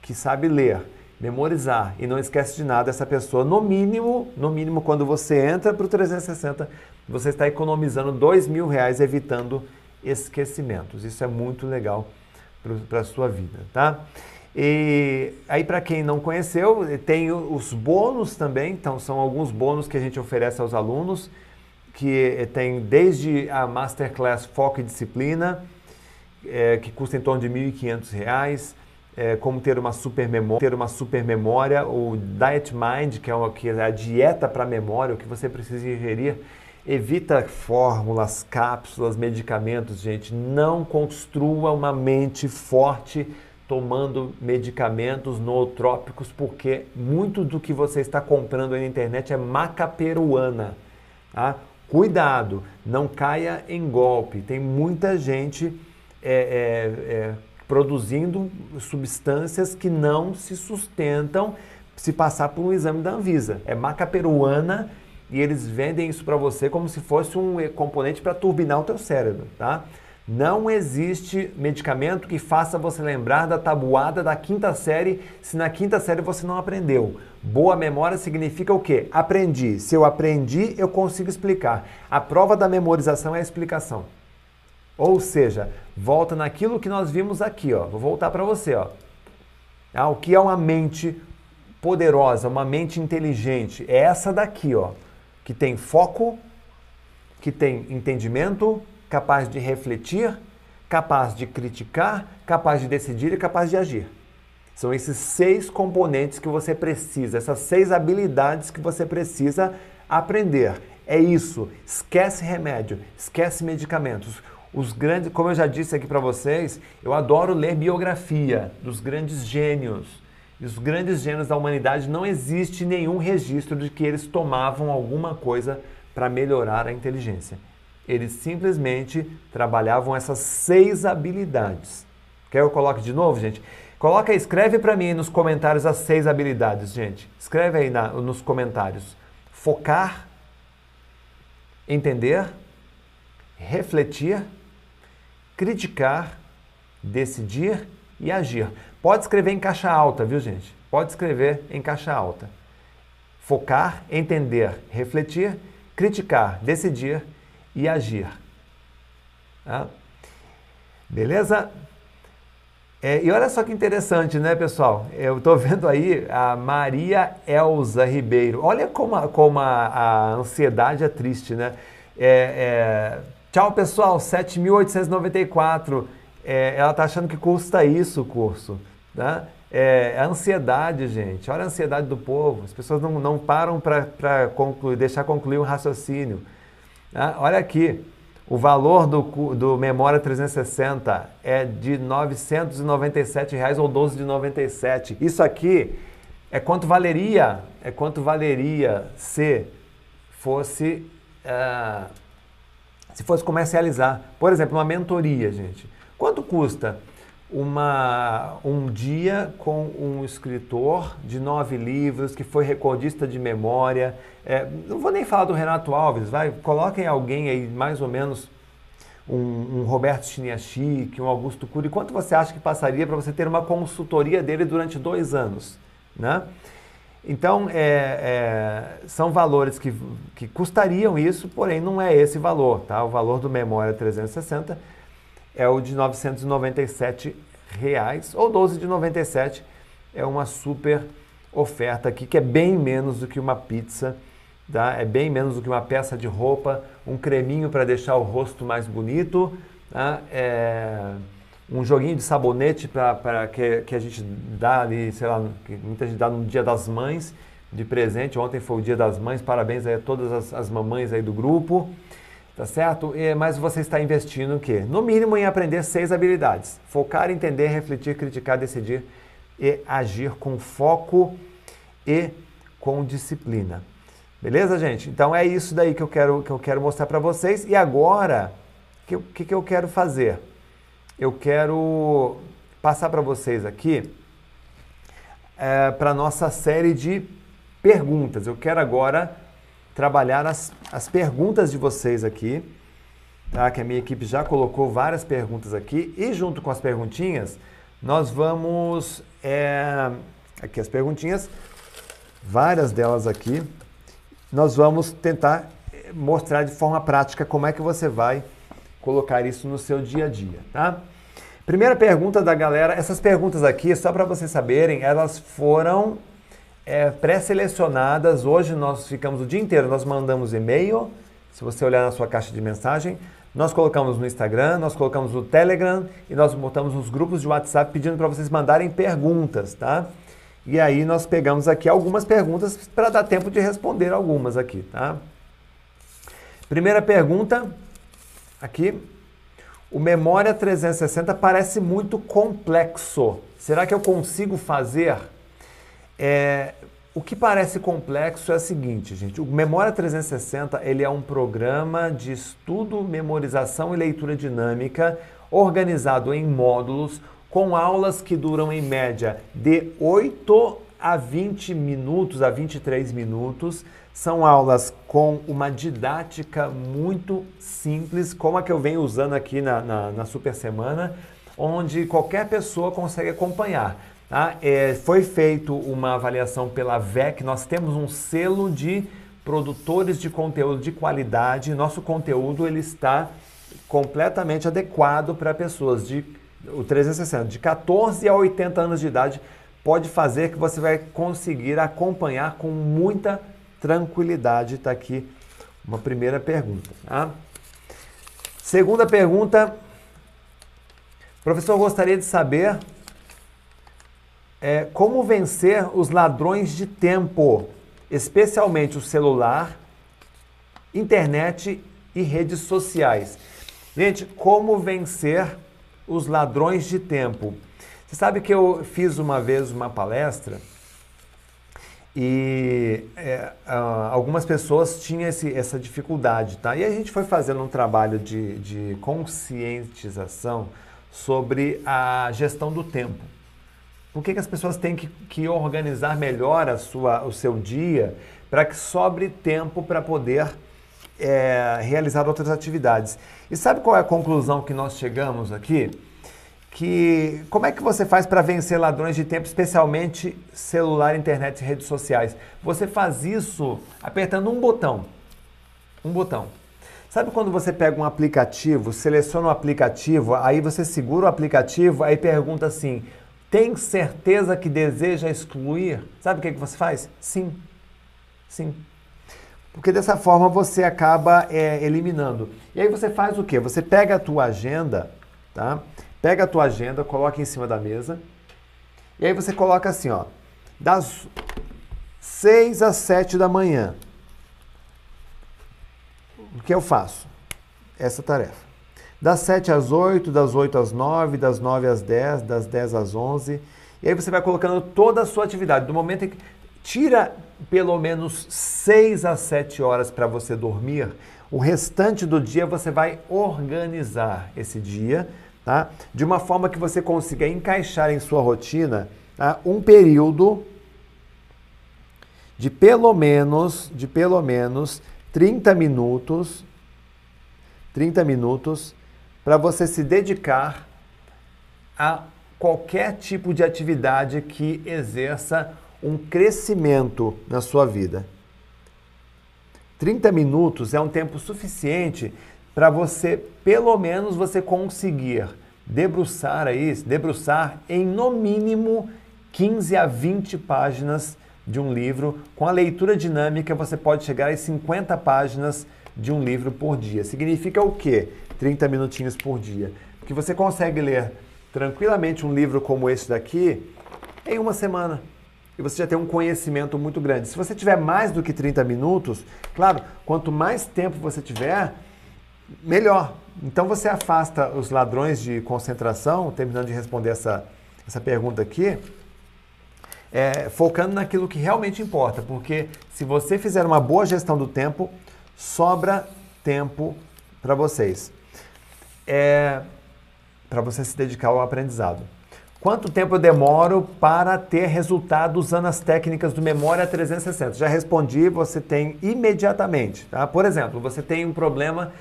que sabe ler, memorizar e não esquece de nada, essa pessoa, no mínimo, no mínimo, quando você entra para o 360, você está economizando dois mil reais evitando esquecimentos. Isso é muito legal para a sua vida, tá? E aí, para quem não conheceu, tem os bônus também, então são alguns bônus que a gente oferece aos alunos que tem desde a Masterclass Foco e Disciplina, é, que custa em torno de R$ 1.500, é, como ter uma super memória, ter uma super memória, o Diet Mind, que é, uma, que é a dieta para memória, o que você precisa ingerir. Evita fórmulas, cápsulas, medicamentos, gente. Não construa uma mente forte tomando medicamentos nootrópicos, porque muito do que você está comprando aí na internet é maca peruana. Tá? Cuidado, não caia em golpe. Tem muita gente é, é, é, produzindo substâncias que não se sustentam se passar por um exame da Anvisa. É maca peruana e eles vendem isso para você como se fosse um componente para turbinar o teu cérebro, tá? Não existe medicamento que faça você lembrar da tabuada da quinta série se na quinta série você não aprendeu. Boa memória significa o quê? Aprendi. Se eu aprendi, eu consigo explicar. A prova da memorização é a explicação. Ou seja, volta naquilo que nós vimos aqui, ó. Vou voltar para você, ó. Ah, o que é uma mente poderosa, uma mente inteligente? É essa daqui, ó que tem foco, que tem entendimento, capaz de refletir, capaz de criticar, capaz de decidir e capaz de agir. São esses seis componentes que você precisa, essas seis habilidades que você precisa aprender. É isso. Esquece remédio, esquece medicamentos. Os grandes, como eu já disse aqui para vocês, eu adoro ler biografia dos grandes gênios. E os grandes gênios da humanidade não existe nenhum registro de que eles tomavam alguma coisa para melhorar a inteligência. Eles simplesmente trabalhavam essas seis habilidades. Quer eu coloque de novo, gente? Coloca, escreve para mim nos comentários as seis habilidades, gente. Escreve aí na, nos comentários. Focar, entender, refletir, criticar, decidir e agir. Pode escrever em caixa alta, viu, gente? Pode escrever em caixa alta. Focar, entender, refletir, criticar, decidir e agir. Tá? Beleza? É, e olha só que interessante, né, pessoal? Eu estou vendo aí a Maria Elza Ribeiro. Olha como a, como a, a ansiedade é triste, né? É, é, tchau, pessoal, 7.894. É, ela está achando que custa isso o curso. Né? É, a ansiedade, gente. Olha a ansiedade do povo. As pessoas não, não param para concluir, deixar concluir um raciocínio. Né? Olha aqui. O valor do, do Memória 360 é de 997 reais ou 12,97. Isso aqui é quanto valeria, é quanto valeria se fosse uh, se fosse comercializar. Por exemplo, uma mentoria, gente. Quanto custa uma, um dia com um escritor de nove livros que foi recordista de memória, é, não vou nem falar do Renato Alves, vai, coloquem alguém aí, mais ou menos, um, um Roberto Chiniachik, um Augusto Cury. Quanto você acha que passaria para você ter uma consultoria dele durante dois anos? Né? Então, é, é, são valores que, que custariam isso, porém não é esse valor. Tá? O valor do Memória 360 é o de 997 reais, ou 12 de 97 é uma super oferta aqui que é bem menos do que uma pizza tá? é bem menos do que uma peça de roupa, um creminho para deixar o rosto mais bonito, tá? é um joguinho de sabonete para que, que a gente dá ali, sei lá, que muita gente dá no dia das mães de presente. Ontem foi o dia das mães, parabéns aí a todas as, as mamães aí do grupo, tá certo? E, mas você está investindo o quê? No mínimo em aprender seis habilidades: focar, entender, refletir, criticar, decidir e agir com foco e com disciplina. Beleza, gente? Então é isso daí que eu quero, que eu quero mostrar para vocês. E agora, o que, que, que eu quero fazer? Eu quero passar para vocês aqui é, para a nossa série de perguntas. Eu quero agora trabalhar as, as perguntas de vocês aqui, tá? que a minha equipe já colocou várias perguntas aqui. E junto com as perguntinhas, nós vamos... É, aqui as perguntinhas, várias delas aqui nós vamos tentar eh, mostrar de forma prática como é que você vai colocar isso no seu dia a dia, tá? Primeira pergunta da galera, essas perguntas aqui, só para vocês saberem, elas foram é, pré-selecionadas. Hoje nós ficamos o dia inteiro, nós mandamos e-mail, se você olhar na sua caixa de mensagem, nós colocamos no Instagram, nós colocamos no Telegram e nós botamos nos grupos de WhatsApp pedindo para vocês mandarem perguntas, tá? E aí nós pegamos aqui algumas perguntas para dar tempo de responder algumas aqui, tá? Primeira pergunta, aqui. O Memória 360 parece muito complexo. Será que eu consigo fazer? É, o que parece complexo é o seguinte, gente. O Memória 360 ele é um programa de estudo, memorização e leitura dinâmica organizado em módulos com aulas que duram em média de 8 a 20 minutos, a 23 minutos. São aulas com uma didática muito simples, como a que eu venho usando aqui na, na, na Super Semana, onde qualquer pessoa consegue acompanhar. Tá? É, foi feito uma avaliação pela VEC, nós temos um selo de produtores de conteúdo de qualidade. Nosso conteúdo ele está completamente adequado para pessoas de o 360, de 14 a 80 anos de idade, pode fazer que você vai conseguir acompanhar com muita tranquilidade. Está aqui Uma primeira pergunta. Tá? Segunda pergunta. Professor, gostaria de saber é, como vencer os ladrões de tempo, especialmente o celular, internet e redes sociais. Gente, como vencer os ladrões de tempo? Você sabe que eu fiz uma vez uma palestra e é, algumas pessoas tinham esse, essa dificuldade, tá? E a gente foi fazendo um trabalho de, de conscientização sobre a gestão do tempo. Por que, que as pessoas têm que, que organizar melhor a sua, o seu dia para que sobre tempo para poder é, realizar outras atividades? E sabe qual é a conclusão que nós chegamos aqui? Que como é que você faz para vencer ladrões de tempo, especialmente celular, internet e redes sociais? Você faz isso apertando um botão. Um botão. Sabe quando você pega um aplicativo, seleciona o um aplicativo, aí você segura o aplicativo, aí pergunta assim: tem certeza que deseja excluir? Sabe o que, que você faz? Sim. Sim. Porque dessa forma você acaba é, eliminando. E aí você faz o quê? Você pega a tua agenda, tá? Pega a tua agenda, coloca em cima da mesa. E aí você coloca assim, ó. Das 6 às 7 da manhã. O que eu faço? Essa tarefa das 7 às 8, das 8 às 9, das 9 às 10, das 10 às 11. E aí você vai colocando toda a sua atividade. Do momento em que tira pelo menos 6 a 7 horas para você dormir, o restante do dia você vai organizar esse dia, tá? De uma forma que você consiga encaixar em sua rotina tá? um período de pelo menos, de pelo menos 30 minutos 30 minutos para você se dedicar a qualquer tipo de atividade que exerça um crescimento na sua vida. 30 minutos é um tempo suficiente para você, pelo menos, você conseguir debruçar aí, debruçar em no mínimo 15 a 20 páginas de um livro. Com a leitura dinâmica, você pode chegar a 50 páginas de um livro por dia. Significa o quê? 30 minutinhos por dia. Que você consegue ler tranquilamente um livro como esse daqui em uma semana. E você já tem um conhecimento muito grande. Se você tiver mais do que 30 minutos, claro, quanto mais tempo você tiver, melhor. Então você afasta os ladrões de concentração, terminando de responder essa, essa pergunta aqui, é, focando naquilo que realmente importa. Porque se você fizer uma boa gestão do tempo, sobra tempo para vocês é para você se dedicar ao aprendizado. Quanto tempo eu demoro para ter resultado usando as técnicas do Memória 360? Já respondi, você tem imediatamente. Tá? Por exemplo, você tem um problema,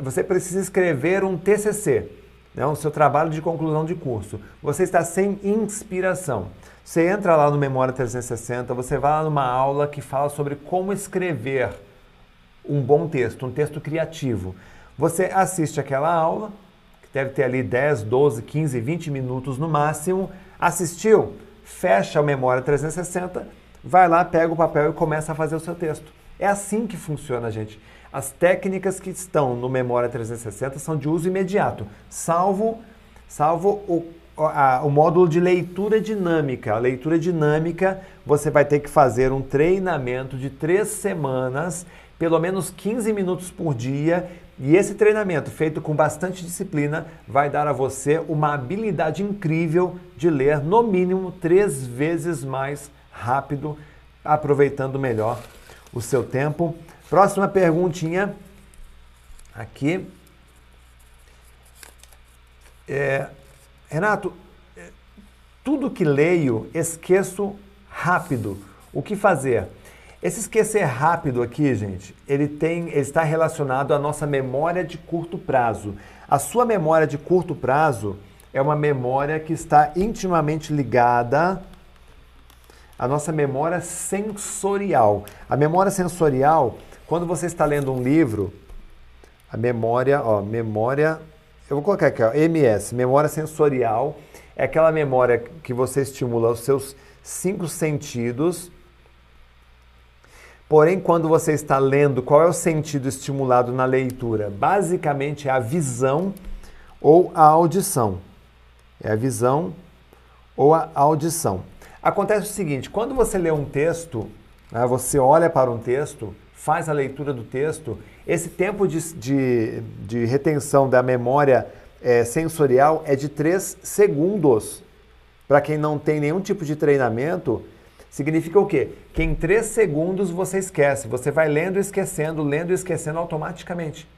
você precisa escrever um TCC, né, o seu trabalho de conclusão de curso. Você está sem inspiração. Você entra lá no Memória 360, você vai lá numa aula que fala sobre como escrever um bom texto, um texto criativo. Você assiste aquela aula, que deve ter ali 10, 12, 15, 20 minutos no máximo. Assistiu? Fecha a memória 360, vai lá, pega o papel e começa a fazer o seu texto. É assim que funciona, gente. As técnicas que estão no Memória 360 são de uso imediato, salvo, salvo o, o módulo de leitura dinâmica. A leitura dinâmica, você vai ter que fazer um treinamento de três semanas, pelo menos 15 minutos por dia, e esse treinamento, feito com bastante disciplina, vai dar a você uma habilidade incrível de ler no mínimo três vezes mais rápido, aproveitando melhor o seu tempo. Próxima perguntinha aqui. É, Renato, é, tudo que leio esqueço rápido. O que fazer? Esse esquecer rápido aqui, gente, ele tem, ele está relacionado à nossa memória de curto prazo. A sua memória de curto prazo é uma memória que está intimamente ligada à nossa memória sensorial. A memória sensorial, quando você está lendo um livro, a memória, ó, memória, eu vou colocar aqui, ó, MS, memória sensorial, é aquela memória que você estimula os seus cinco sentidos Porém, quando você está lendo, qual é o sentido estimulado na leitura? Basicamente é a visão ou a audição. É a visão ou a audição. Acontece o seguinte: quando você lê um texto, né, você olha para um texto, faz a leitura do texto, esse tempo de, de, de retenção da memória é, sensorial é de 3 segundos. Para quem não tem nenhum tipo de treinamento, significa o quê? Que em 3 segundos você esquece. Você vai lendo e esquecendo, lendo e esquecendo automaticamente.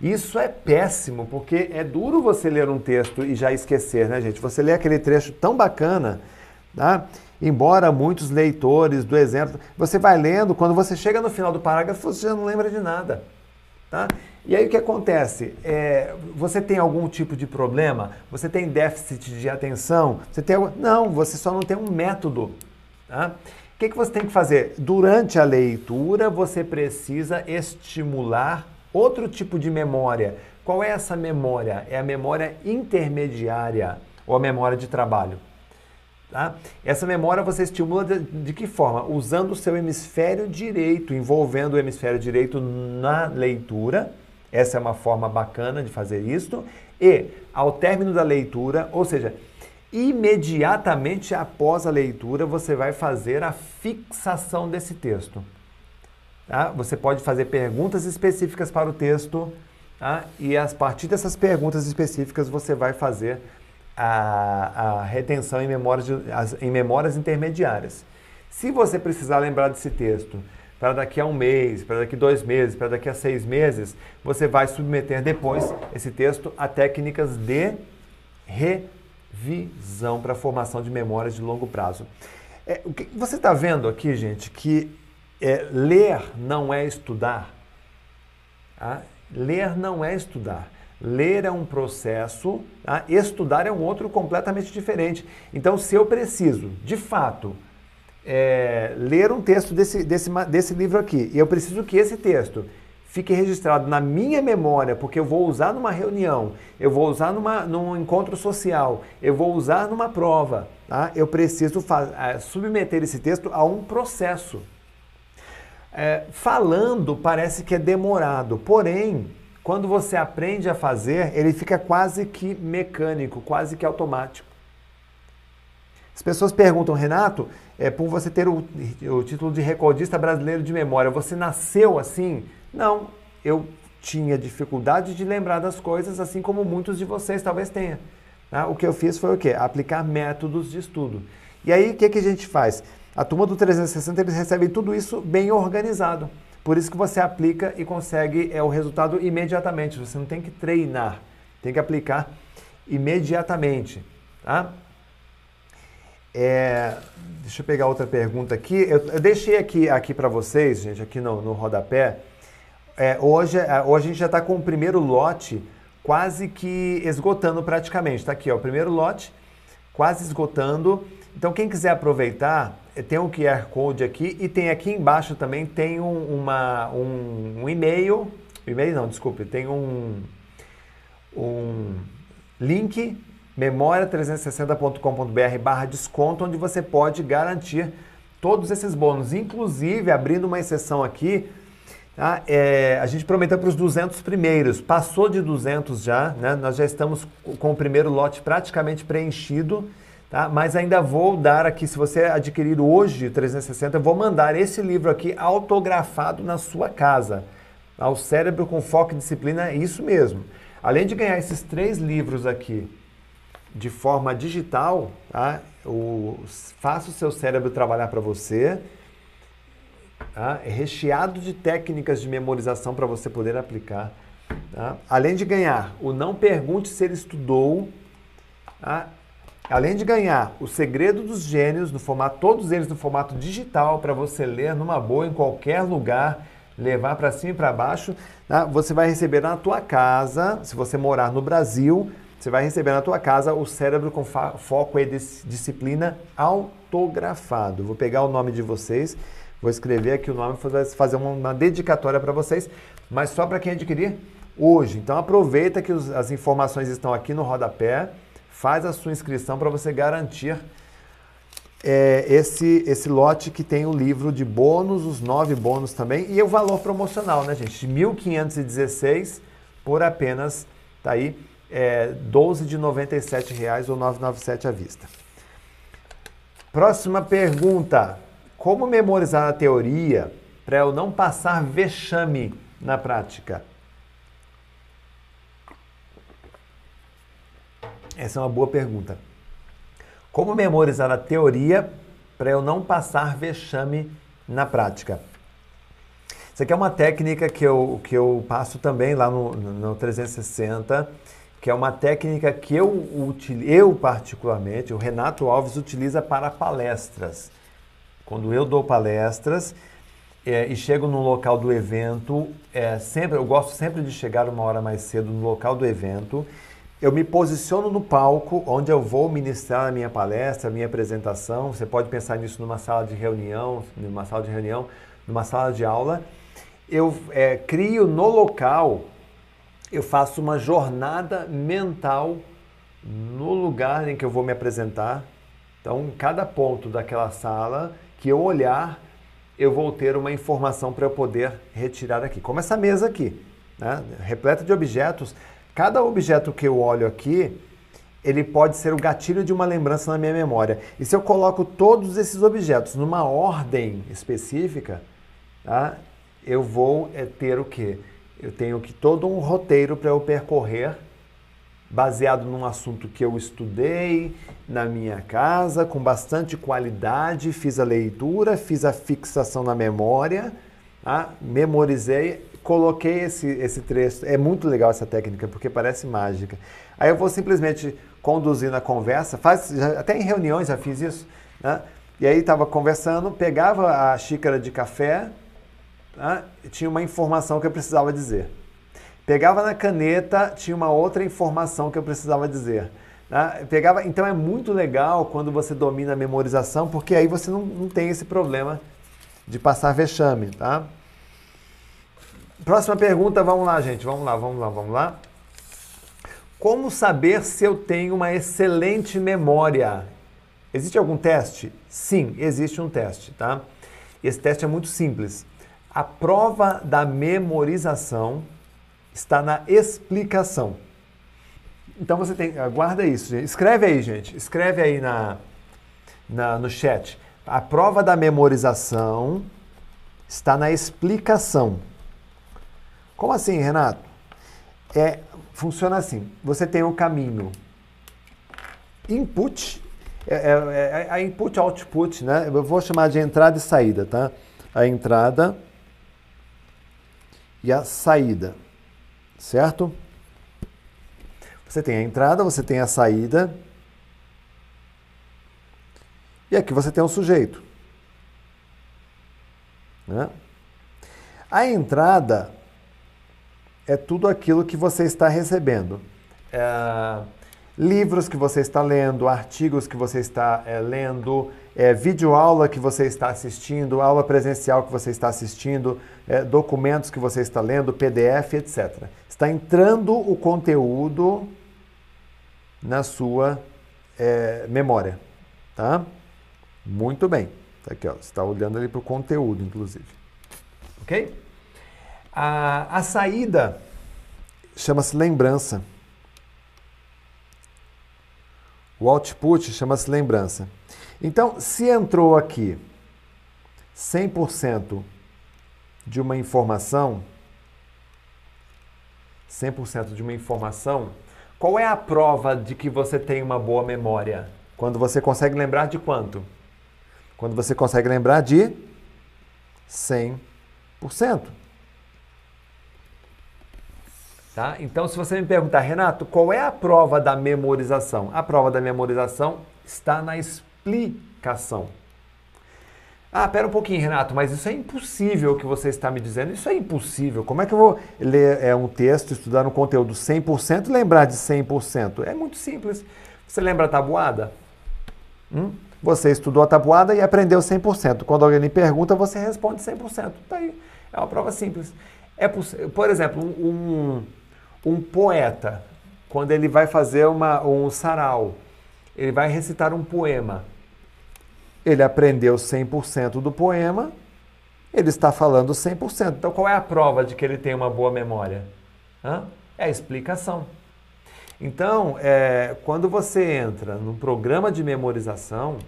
Isso é péssimo, porque é duro você ler um texto e já esquecer, né, gente? Você lê aquele trecho tão bacana, tá? Embora muitos leitores do exemplo, você vai lendo, quando você chega no final do parágrafo, você já não lembra de nada. Tá? E aí o que acontece? É, você tem algum tipo de problema? Você tem déficit de atenção? Você tem Não, você só não tem um método. Tá? O que, que você tem que fazer? Durante a leitura, você precisa estimular outro tipo de memória. Qual é essa memória? É a memória intermediária ou a memória de trabalho. Tá? Essa memória você estimula de, de, que forma? Usando o seu hemisfério direito, envolvendo o hemisfério direito na leitura. Essa é uma forma bacana de fazer isso. E, ao término da leitura, ou seja, imediatamente após a leitura, você vai fazer a fixação desse texto. Tá? Você pode fazer perguntas específicas para o texto tá? e, a partir dessas perguntas específicas, você vai fazer a, a retenção em memórias, de, as, em memórias intermediárias. Se você precisar lembrar desse texto para daqui a um mês, para daqui a dois meses, para daqui a seis meses, você vai submeter depois esse texto a técnicas de revisão para a formação de memórias de longo prazo. É, o que você está vendo aqui, gente, que é, ler não é estudar. Tá? Ler não é estudar. Ler é um processo, tá? estudar é um outro completamente diferente. Então, se eu preciso, de fato, é, ler um texto desse, desse, desse livro aqui, e eu preciso que esse texto fique registrado na minha memória, porque eu vou usar numa reunião, eu vou usar numa, num encontro social, eu vou usar numa prova, tá? eu preciso é, submeter esse texto a um processo. É, falando parece que é demorado, porém quando você aprende a fazer, ele fica quase que mecânico, quase que automático. As pessoas perguntam, Renato, é, por você ter o, o título de recordista brasileiro de memória, você nasceu assim? Não, eu tinha dificuldade de lembrar das coisas, assim como muitos de vocês talvez tenham. Tá? O que eu fiz foi o quê? Aplicar métodos de estudo. E aí, o que, que a gente faz? A turma do 360, eles recebem tudo isso bem organizado. Por isso que você aplica e consegue é, o resultado imediatamente. Você não tem que treinar, tem que aplicar imediatamente. Tá? É, deixa eu pegar outra pergunta aqui. Eu, eu deixei aqui, aqui para vocês, gente, aqui no, no rodapé. É, hoje, é, hoje a gente já está com o primeiro lote quase que esgotando praticamente. Está aqui, ó, o primeiro lote quase esgotando. Então, quem quiser aproveitar, eh, tem um QR Code aqui e tem aqui embaixo também tem um, uma, um, um e-mail, e-mail não, desculpe, tem um, um link memória360.com.br barra desconto, onde você pode garantir todos esses bônus, inclusive abrindo uma exceção aqui, tá? É, a gente prometeu para os 200 primeiros, passou de 200 já, né? nós já estamos com o primeiro lote praticamente preenchido, Tá? Mas ainda vou dar aqui, se você adquirir hoje 360, eu vou mandar esse livro aqui autografado na sua casa. Tá? O Cérebro com Foco e Disciplina é isso mesmo. Além de ganhar esses três livros aqui de forma digital, tá? o, faça o seu cérebro trabalhar para você, tá? é recheado de técnicas de memorização para você poder aplicar. Tá? Além de ganhar o Não Pergunte Se Ele Estudou, tá? Além de ganhar o Segredo dos Gênios, no formato, todos eles no formato digital, para você ler numa boa, em qualquer lugar, levar para cima e para baixo, tá? você vai receber na tua casa, se você morar no Brasil, você vai receber na tua casa o Cérebro com Foco e Disciplina autografado. Vou pegar o nome de vocês, vou escrever aqui o nome, fazer uma, dedicatória para vocês, mas só para quem adquirir hoje. Então aproveita que os, as informações estão aqui no rodapé faz a sua inscrição para você garantir é, esse, esse lote que tem o livro de bônus, os nove bônus também, e o valor promocional, né, gente? De 1.516 por apenas, tá aí, é, 12 de 97 reais ou 997 à vista. Próxima pergunta. Como memorizar a teoria para eu não passar vexame na prática? Essa é uma boa pergunta. Como memorizar a teoria para eu não passar vexame na prática? Isso aqui é uma técnica que eu, que eu passo também lá no, no 360, que é uma técnica que eu, eu particularmente, o Renato Alves utiliza para palestras. Quando eu dou palestras é, e chego no local do evento, é, sempre, eu gosto sempre de chegar uma hora mais cedo no local do evento eu me posiciono no palco onde eu vou ministrar a minha palestra, a minha apresentação. Você pode pensar nisso numa sala de reunião, numa sala de reunião, numa sala de aula. Eu é, crio no local, eu faço uma jornada mental no lugar em que eu vou me apresentar. Então, cada ponto daquela sala que eu olhar, eu vou ter uma informação para eu poder retirar aqui. Como essa mesa aqui, né? repleta de objetos. Cada objeto que eu olho aqui, ele pode ser o gatilho de uma lembrança na minha memória. E se eu coloco todos esses objetos numa ordem específica, tá? eu vou é, ter o quê? Eu tenho que todo um roteiro para eu percorrer baseado num assunto que eu estudei na minha casa, com bastante qualidade, fiz a leitura, fiz a fixação na memória, tá? memorizei coloquei esse, esse trecho. É muito legal essa técnica, porque parece mágica. Aí eu vou simplesmente conduzindo a conversa, faz, já, até em reuniões já fiz isso, né? E aí estava conversando, pegava a xícara de café, né? tinha uma informação que eu precisava dizer. Pegava na caneta, tinha uma outra informação que eu precisava dizer. Né? Pegava, então é muito legal quando você domina a memorização, porque aí você não, não tem esse problema de passar vexame, tá? Próxima pergunta, vamos lá, gente. Vamos lá, vamos lá, vamos lá. Como saber se eu tenho uma excelente memória? Existe algum teste? Sim, existe um teste, tá? Esse teste é muito simples. A prova da memorização está na explicação. Então você tem, guarda isso, gente. escreve aí, gente, escreve aí na, na, no chat. A prova da memorização está na explicação. Como assim, Renato? É, funciona assim: você tem um caminho input, é, é, é, a input output, né? Eu vou chamar de entrada e saída, tá? A entrada e a saída, certo? Você tem a entrada, você tem a saída. E aqui você tem o sujeito. Né? A entrada é tudo aquilo que você está recebendo. É, livros que você está lendo, artigos que você está é, lendo, é, videoaula que você está assistindo, aula presencial que você está assistindo, é, documentos que você está lendo, PDF, etc. Está entrando o conteúdo na sua é, memória, tá? Muito bem. Tá aqui, ó. Você está olhando ali para o conteúdo, inclusive. Ok? A, a saída chama-se lembrança. O output chama-se lembrança. Então, se entrou aqui 100% de uma informação, 100% de uma informação, qual é a prova de que você tem uma boa memória? Quando você consegue lembrar de quanto? Quando você consegue lembrar de 100%. Tá? Então, se você me perguntar, Renato, qual é a prova da memorização? A prova da memorização está na explicação. Ah, pera um pouquinho, Renato, mas isso é impossível o que você está me dizendo. Isso é impossível. Como é que eu vou ler é, um texto, estudar um conteúdo 100% e lembrar de 100%? É muito simples. Você lembra a tabuada? Hum? Você estudou a tabuada e aprendeu 100%. Quando alguém lhe pergunta, você responde 100%. Tá aí. É uma prova simples. É, por exemplo, um, um poeta, quando ele vai fazer uma, um sarau, ele vai recitar um poema. Ele aprendeu 100% do poema, ele está falando 100%. Então, qual é a prova de que ele tem uma boa memória? Hã? É a explicação. Então, é, quando você entra num programa de memorização,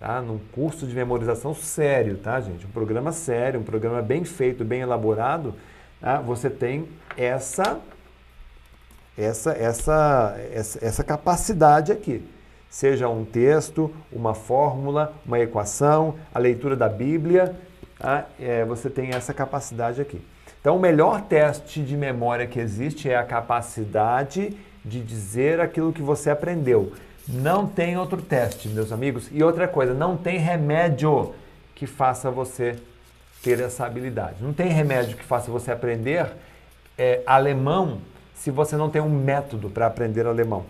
tá? num curso de memorização sério, tá, gente? Um programa sério, um programa bem feito, bem elaborado, tá? você tem essa, essa, essa, essa, essa capacidade aqui seja um texto, uma fórmula, uma equação, a leitura da Bíblia, tá? é, você tem essa capacidade aqui. Então, o melhor teste de memória que existe é a capacidade de dizer aquilo que você aprendeu. Não tem outro teste, meus amigos. E outra coisa, não tem remédio que faça você ter essa habilidade. Não tem remédio que faça você aprender é, alemão se você não tem um método para aprender alemão.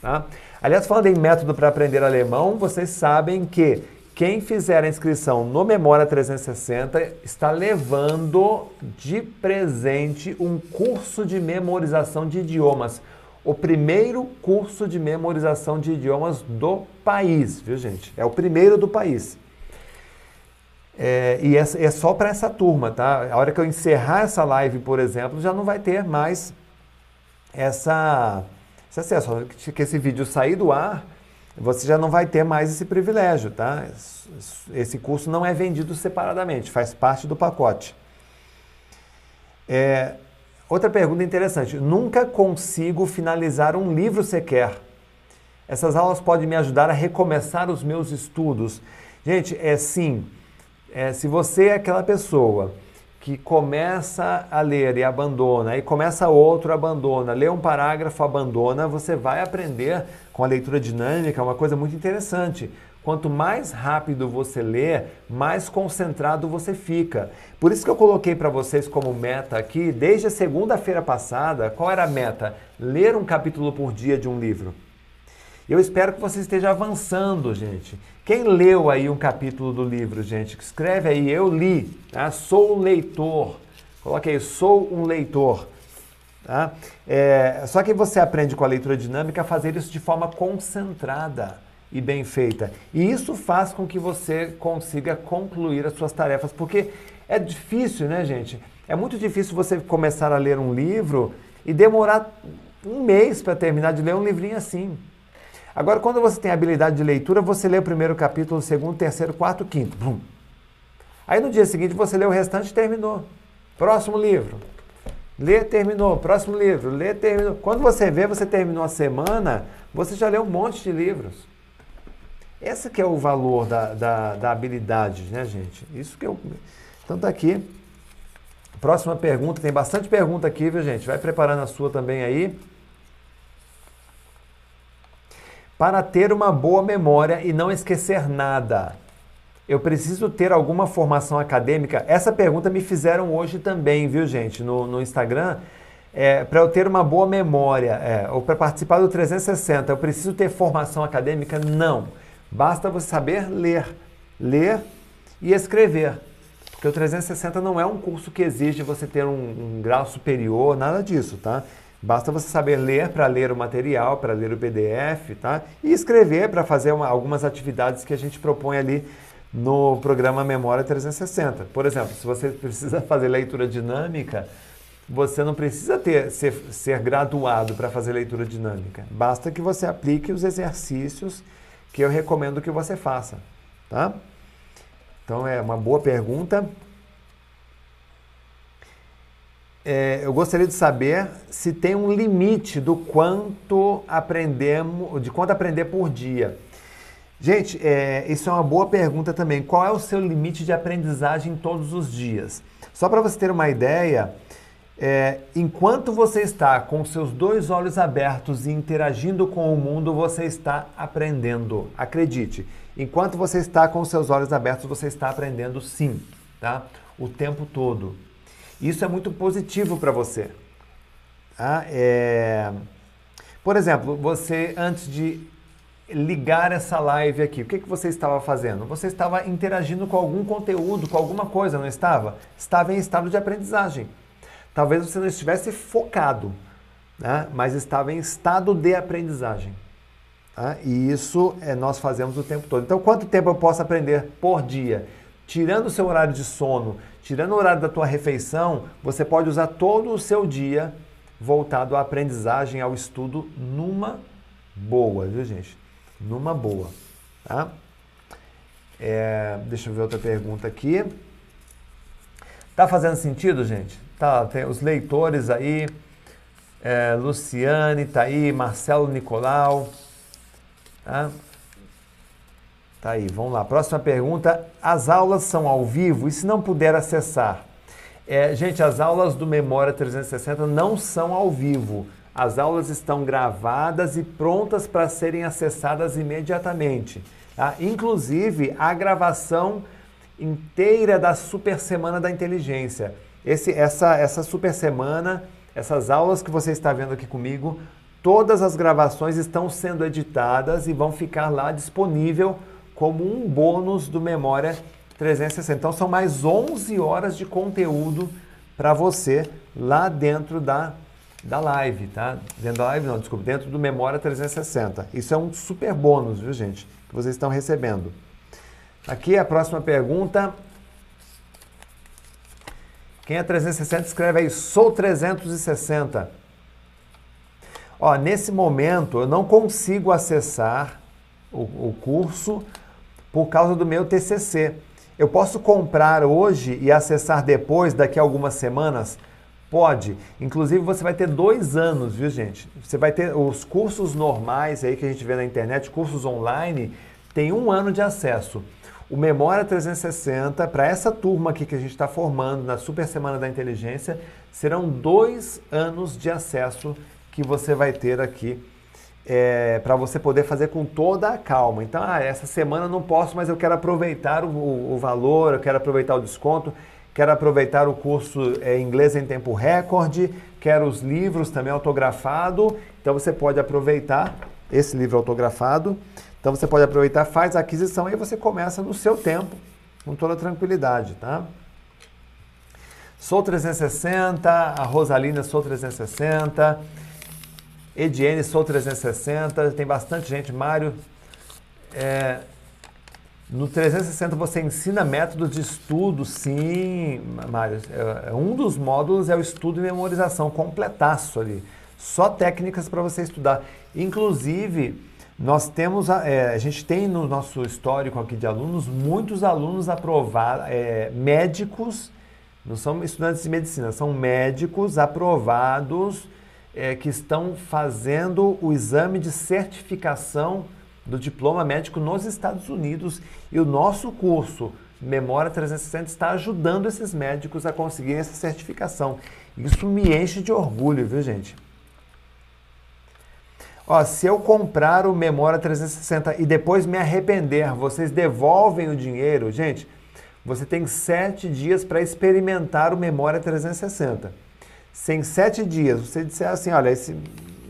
Tá? Aliás, falando em método para aprender alemão, vocês sabem que quem fizer a inscrição no Memória 360 está levando de presente um curso de memorização de idiomas. O primeiro curso de memorização de idiomas do país, viu gente? É o primeiro do país. É, e é, é só para essa turma, tá? A hora que eu encerrar essa live, por exemplo, já não vai ter mais essa esse acesso. Que esse vídeo sair do ar, você já não vai ter mais esse privilégio, tá? Esse curso não é vendido separadamente, faz parte do pacote. É, outra pergunta interessante. Nunca consigo finalizar um livro sequer. Essas aulas podem me ajudar a recomeçar os meus estudos. Gente, é sim. É, se você é aquela pessoa que começa a ler e abandona, e começa outro, abandona, lê um parágrafo, abandona, você vai aprender com a leitura dinâmica uma coisa muito interessante. Quanto mais rápido você lê, mais concentrado você fica. Por isso que eu coloquei para vocês como meta aqui, desde a segunda-feira passada, qual era a meta? Ler um capítulo por dia de um livro. Eu espero que você esteja avançando, gente. Quem leu aí um capítulo do livro, gente, escreve aí, eu li, tá? sou um leitor. Coloque aí, sou um leitor. Tá? É, só que você aprende com a leitura dinâmica a fazer isso de forma concentrada e bem feita. E isso faz com que você consiga concluir as suas tarefas, porque é difícil, né, gente? É muito difícil você começar a ler um livro e demorar um mês para terminar de ler um livrinho assim. Agora, quando você tem habilidade de leitura, você lê o primeiro capítulo, o segundo, terceiro, quarto, quinto. Bum. Aí no dia seguinte você lê o restante e terminou. Próximo livro. Lê, terminou. Próximo livro. Lê, terminou. Quando você vê, você terminou a semana, você já leu um monte de livros. Esse que é o valor da, da, da habilidade, né, gente? Isso que eu... Então tá aqui. Próxima pergunta. Tem bastante pergunta aqui, viu, gente? Vai preparando a sua também aí. Para ter uma boa memória e não esquecer nada, eu preciso ter alguma formação acadêmica? Essa pergunta me fizeram hoje também, viu, gente, no, no Instagram. É, para eu ter uma boa memória, é, ou para participar do 360, eu preciso ter formação acadêmica? Não. Basta você saber ler. Ler e escrever. Porque o 360 não é um curso que exige você ter um, um grau superior, nada disso, tá? Basta você saber ler para ler o material, para ler o PDF, tá? E escrever para fazer uma, algumas atividades que a gente propõe ali no programa Memória 360. Por exemplo, se você precisa fazer leitura dinâmica, você não precisa ter, ser, ser graduado para fazer leitura dinâmica. Basta que você aplique os exercícios que eu recomendo que você faça, tá? Então é uma boa pergunta. É, eu gostaria de saber se tem um limite do quanto aprendemos, de quanto aprender por dia. Gente, é, isso é uma boa pergunta também. Qual é o seu limite de aprendizagem todos os dias? Só para você ter uma ideia, é, enquanto você está com seus dois olhos abertos e interagindo com o mundo, você está aprendendo. Acredite, enquanto você está com seus olhos abertos, você está aprendendo sim, tá? O tempo todo. Isso é muito positivo para você. Tá? É... Por exemplo, você antes de ligar essa live aqui, o que, que você estava fazendo? Você estava interagindo com algum conteúdo, com alguma coisa, não estava? Estava em estado de aprendizagem. Talvez você não estivesse focado, né? mas estava em estado de aprendizagem. Tá? E isso é, nós fazemos o tempo todo. Então, quanto tempo eu posso aprender por dia? Tirando o seu horário de sono, tirando o horário da tua refeição, você pode usar todo o seu dia voltado à aprendizagem, ao estudo, numa boa, viu gente? Numa boa, tá? É, deixa eu ver outra pergunta aqui. Tá fazendo sentido, gente? Tá, tem os leitores aí, é, Luciane tá aí, Marcelo Nicolau, Tá? Tá aí, vamos lá. Próxima pergunta. As aulas são ao vivo e se não puder acessar? É, gente, as aulas do Memória 360 não são ao vivo. As aulas estão gravadas e prontas para serem acessadas imediatamente. Tá? Inclusive, a gravação inteira da Super Semana da Inteligência. Esse, essa, essa Super Semana, essas aulas que você está vendo aqui comigo, Todas as gravações estão sendo editadas e vão ficar lá disponível como um bônus do Memória 360. Então são mais 11 horas de conteúdo para você lá dentro da, da live, tá? Dentro da live não, desculpa, dentro do Memória 360. Isso é um super bônus, viu gente, que vocês estão recebendo. Aqui a próxima pergunta. Quem é 360 escreve aí, sou 360. Ó, nesse momento eu não consigo acessar o, o curso por causa do meu TCC. Eu posso comprar hoje e acessar depois, daqui a algumas semanas? Pode. Inclusive você vai ter dois anos, viu gente? Você vai ter os cursos normais aí que a gente vê na internet, cursos online, tem um ano de acesso. O Memória 360, para essa turma aqui que a gente está formando na Super Semana da Inteligência, serão dois anos de acesso que você vai ter aqui é, para você poder fazer com toda a calma. Então, ah, essa semana não posso, mas eu quero aproveitar o, o valor, eu quero aproveitar o desconto, quero aproveitar o curso é, inglês em tempo recorde, quero os livros também autografado. Então você pode aproveitar esse livro autografado. Então você pode aproveitar, faz a aquisição e você começa no seu tempo, com toda tranquilidade, tá? Sou 360, a Rosalina Sou 360. Ediene Sou 360, tem bastante gente. Mário, é, no 360 você ensina métodos de estudo, sim, Mário. É, é, um dos módulos é o estudo e memorização, completaço ali. Só técnicas para você estudar. Inclusive, nós temos, é, a gente tem no nosso histórico aqui de alunos, muitos alunos aprovados, é, médicos, não são estudantes de medicina, são médicos aprovados é, que estão fazendo o exame de certificação do diploma médico nos Estados Unidos e o nosso curso Memória 360 está ajudando esses médicos a conseguirem essa certificação. Isso me enche de orgulho, viu, gente? Ó, se eu comprar o Memória 360 e depois me arrepender, vocês devolvem o dinheiro? Gente, você tem sete dias para experimentar o Memória 360 se em sete dias você disser assim, olha, esse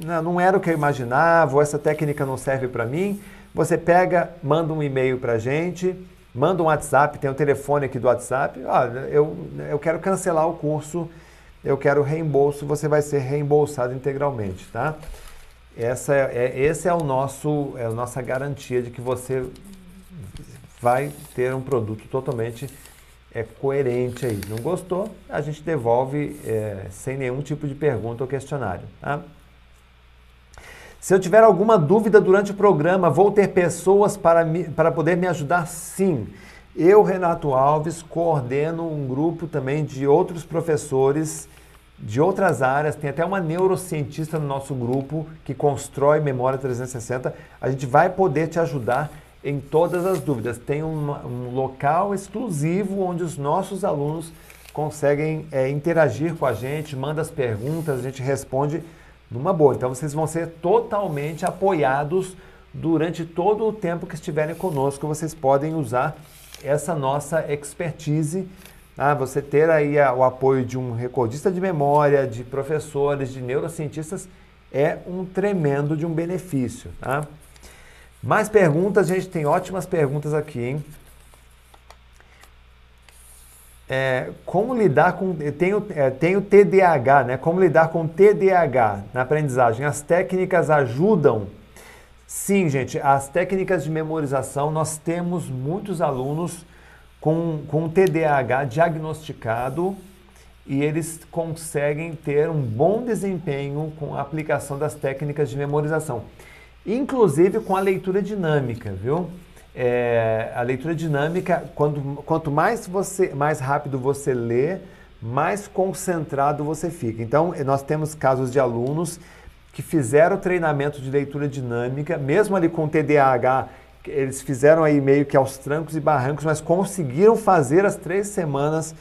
não, era o que eu imaginava, ou essa técnica não serve para mim, você pega, manda um e-mail para a gente, manda um WhatsApp, tem o telefone aqui do WhatsApp, olha, eu, eu quero cancelar o curso, eu quero reembolso, você vai ser reembolsado integralmente, tá? Essa é, é, esse é o nosso, é a nossa garantia de que você vai ter um produto totalmente é coerente aí. Não gostou, a gente devolve é, sem nenhum tipo de pergunta ou questionário. Tá? Se eu tiver alguma dúvida durante o programa, vou ter pessoas para, me, para poder me ajudar? Sim. Eu, Renato Alves, coordeno um grupo também de outros professores de outras áreas. Tem até uma neurocientista no nosso grupo que constrói Memória 360. A gente vai poder te ajudar em todas as dúvidas. Tem uma, um local exclusivo onde os nossos alunos conseguem é, interagir com a gente, manda as perguntas, a gente responde numa boa. Então vocês vão ser totalmente apoiados durante todo o tempo que estiverem conosco. Vocês podem usar essa nossa expertise. Ah, você ter aí a, o apoio de um recordista de memória, de professores, de neurocientistas, é um tremendo de um benefício. Tá? Mais perguntas, gente tem ótimas perguntas aqui, hein? É, como lidar com. Eu tenho, é, tenho TDAH, né? Como lidar com TDAH na aprendizagem? As técnicas ajudam? Sim, gente, as técnicas de memorização, nós temos muitos alunos com, com TDAH diagnosticado e eles conseguem ter um bom desempenho com a aplicação das técnicas de memorização, inclusive com a leitura dinâmica, viu? É, a leitura dinâmica, quando, quanto mais, você, mais rápido você lê, mais concentrado você fica. Então, nós temos casos de alunos que fizeram treinamento de leitura dinâmica, mesmo ali com TDAH, eles fizeram aí meio que aos trancos e barrancos, mas conseguiram fazer as três semanas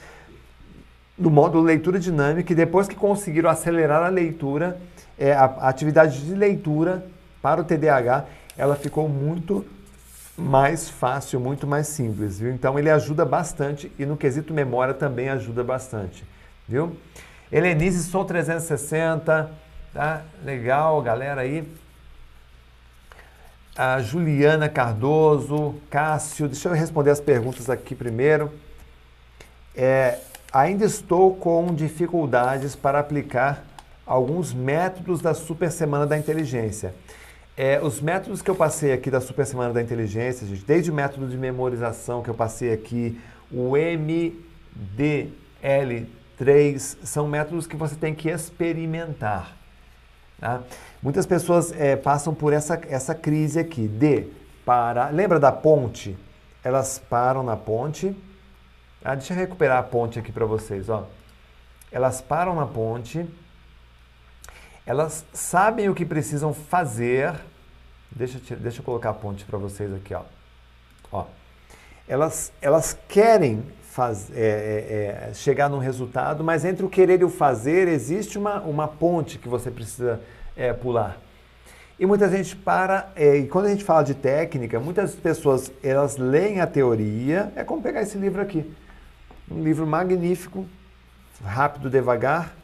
do módulo leitura dinâmica e depois que conseguiram acelerar a leitura, é, a, a atividade de leitura para o TDAH, ela ficou muito mais fácil, muito mais simples, viu? Então ele ajuda bastante e no quesito memória também ajuda bastante, viu? Helenise Sou 360, tá? Legal, galera aí. A Juliana Cardoso, Cássio, deixa eu responder as perguntas aqui primeiro. É, ainda estou com dificuldades para aplicar alguns métodos da Super Semana da Inteligência. É, os métodos que eu passei aqui da Super Semana da Inteligência, gente, desde o método de memorização que eu passei aqui, o MDL3, são métodos que você tem que experimentar. Tá? Muitas pessoas é, passam por essa, essa crise aqui de para. Lembra da ponte? Elas param na ponte. Ah, deixa eu recuperar a ponte aqui para vocês. Ó. Elas param na ponte elas sabem o que precisam fazer. Deixa, eu, deixa eu colocar a ponte para vocês aqui, ó. ó. Elas, elas querem faz, é, é, é, chegar num resultado, mas entre o querer e o fazer existe uma, uma ponte que você precisa é, pular. E muita gente para, é, e quando a gente fala de técnica, muitas pessoas elas leem a teoria, é como pegar esse livro aqui. Um livro magnífico, rápido, devagar,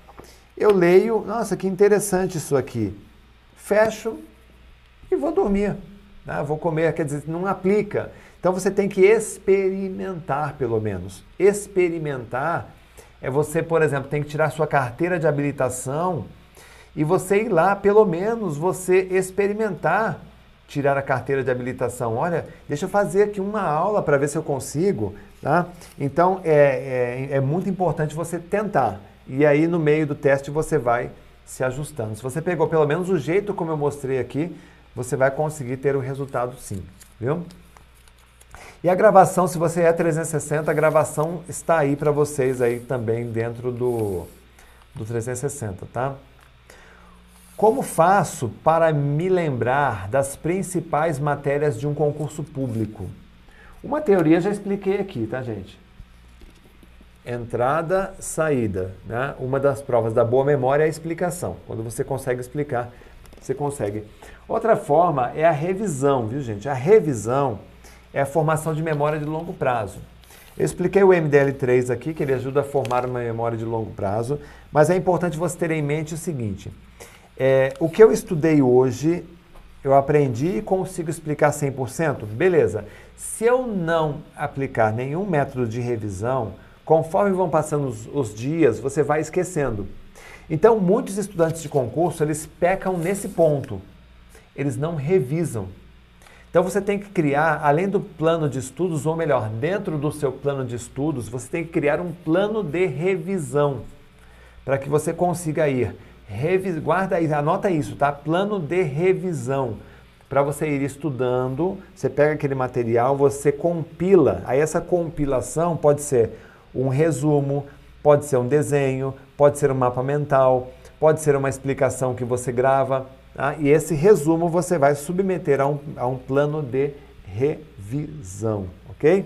eu leio, nossa, que interessante isso aqui. Fecho e vou dormir. Né? Vou comer, quer dizer, não aplica. Então você tem que experimentar, pelo menos. Experimentar é você, por exemplo, tem que tirar sua carteira de habilitação e você ir lá, pelo menos, você experimentar tirar a carteira de habilitação. Olha, deixa eu fazer aqui uma aula para ver se eu consigo. Tá? Então é, é, é muito importante você tentar. E aí no meio do teste você vai se ajustando. Se você pegou pelo menos o jeito como eu mostrei aqui, você vai conseguir ter o resultado sim, viu? E a gravação, se você é 360, a gravação está aí para vocês aí também dentro do, do 360, tá? Como faço para me lembrar das principais matérias de um concurso público? Uma teoria já expliquei aqui, tá, gente? Entrada, saída. Né? Uma das provas da boa memória é a explicação. Quando você consegue explicar, você consegue. Outra forma é a revisão, viu gente? A revisão é a formação de memória de longo prazo. Eu expliquei o MDL3 aqui, que ele ajuda a formar uma memória de longo prazo, mas é importante você ter em mente o seguinte: é, o que eu estudei hoje, eu aprendi e consigo explicar 100%? Beleza. Se eu não aplicar nenhum método de revisão, Conforme vão passando os, os dias, você vai esquecendo. Então, muitos estudantes de concurso, eles pecam nesse ponto. Eles não revisam. Então, você tem que criar, além do plano de estudos, ou melhor, dentro do seu plano de estudos, você tem que criar um plano de revisão para que você consiga ir. Revis, guarda aí, anota isso, tá? Plano de revisão. Para você ir estudando, você pega aquele material, você compila. Aí essa compilação pode ser um resumo, pode ser um desenho, pode ser um mapa mental, pode ser uma explicação que você grava. Tá? E esse resumo você vai submeter a um, a um plano de revisão, ok?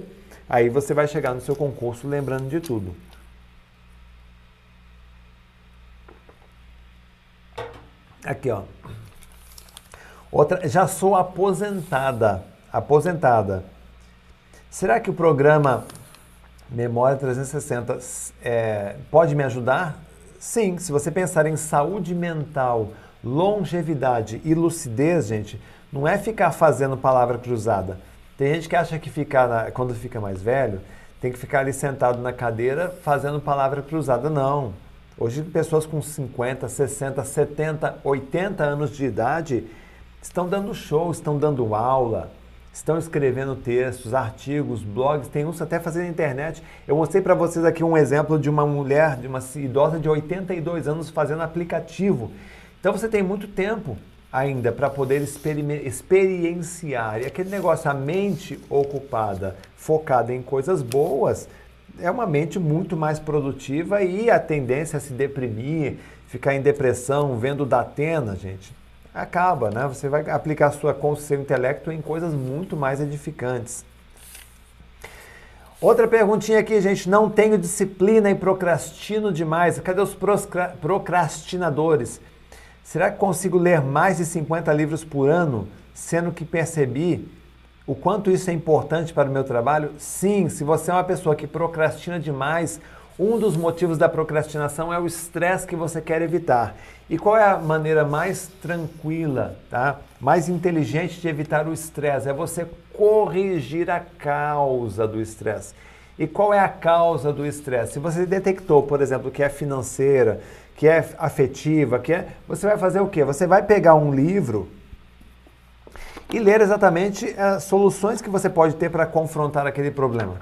Aí você vai chegar no seu concurso lembrando de tudo. Aqui, ó. Outra, já sou aposentada. Aposentada. Será que o programa Memória 360 é, pode me ajudar? Sim, se você pensar em saúde mental, longevidade e lucidez, gente, não é ficar fazendo palavra cruzada. Tem gente que acha que ficar na, quando fica mais velho, tem que ficar ali sentado na cadeira fazendo palavra cruzada. Não. Hoje, pessoas com 50, 60, 70, 80 anos de idade estão dando show, estão dando aula, estão escrevendo textos, artigos, blogs, tem uns até fazendo internet. Eu mostrei para vocês aqui um exemplo de uma mulher, de uma idosa de 82 anos fazendo aplicativo. Então você tem muito tempo ainda para poder experienciar. E aquele negócio, a mente ocupada, focada em coisas boas, é uma mente muito mais produtiva e a tendência a se deprimir, ficar em depressão, vendo Datena, gente, acaba, né? Você vai aplicar sua consciência intelecto em coisas muito mais edificantes. Outra perguntinha aqui, gente. Não tenho disciplina e procrastino demais. Cadê os procrastinadores? Será que consigo ler mais de 50 livros por ano, sendo que percebi o quanto isso é importante para o meu trabalho? Sim, se você é uma pessoa que procrastina demais, um dos motivos da procrastinação é o estresse que você quer evitar. E qual é a maneira mais tranquila, tá? mais inteligente de evitar o estresse? É você corrigir a causa do estresse. E qual é a causa do estresse? Se você detectou, por exemplo, que é financeira, que é afetiva, que é, você vai fazer o quê? Você vai pegar um livro e ler exatamente as soluções que você pode ter para confrontar aquele problema.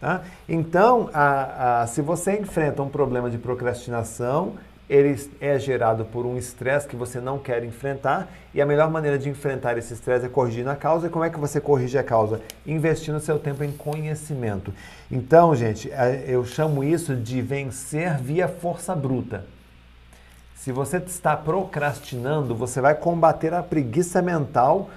Tá? Então, a, a, se você enfrenta um problema de procrastinação, ele é gerado por um estresse que você não quer enfrentar e a melhor maneira de enfrentar esse estresse é corrigindo a causa. E como é que você corrige a causa? Investindo seu tempo em conhecimento. Então, gente, é, eu chamo isso de vencer via força bruta. Se você está procrastinando, você vai combater a preguiça mental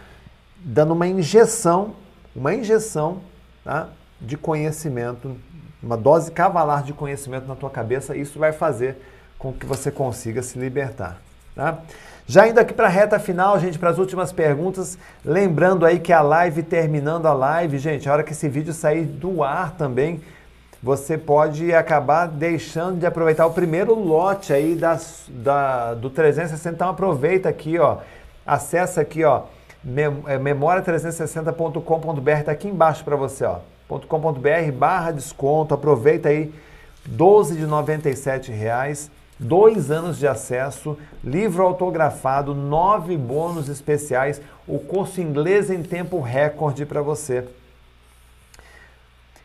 dando uma injeção, uma injeção tá, de conhecimento, uma dose cavalar de conhecimento na tua cabeça, isso vai fazer com que você consiga se libertar. Tá? Já indo aqui para a reta final, gente, para as últimas perguntas, lembrando aí que a live, terminando a live, gente, a hora que esse vídeo sair do ar também, você pode acabar deixando de aproveitar o primeiro lote aí das, da, do 360. Então aproveita aqui, ó, acessa aqui, ó, é, memória360.com.br, tá aqui embaixo para você, ó, .com.br barra desconto, aproveita aí, 12 de 97 reais, dois anos de acesso, livro autografado, nove bônus especiais, o curso inglês em tempo recorde para você.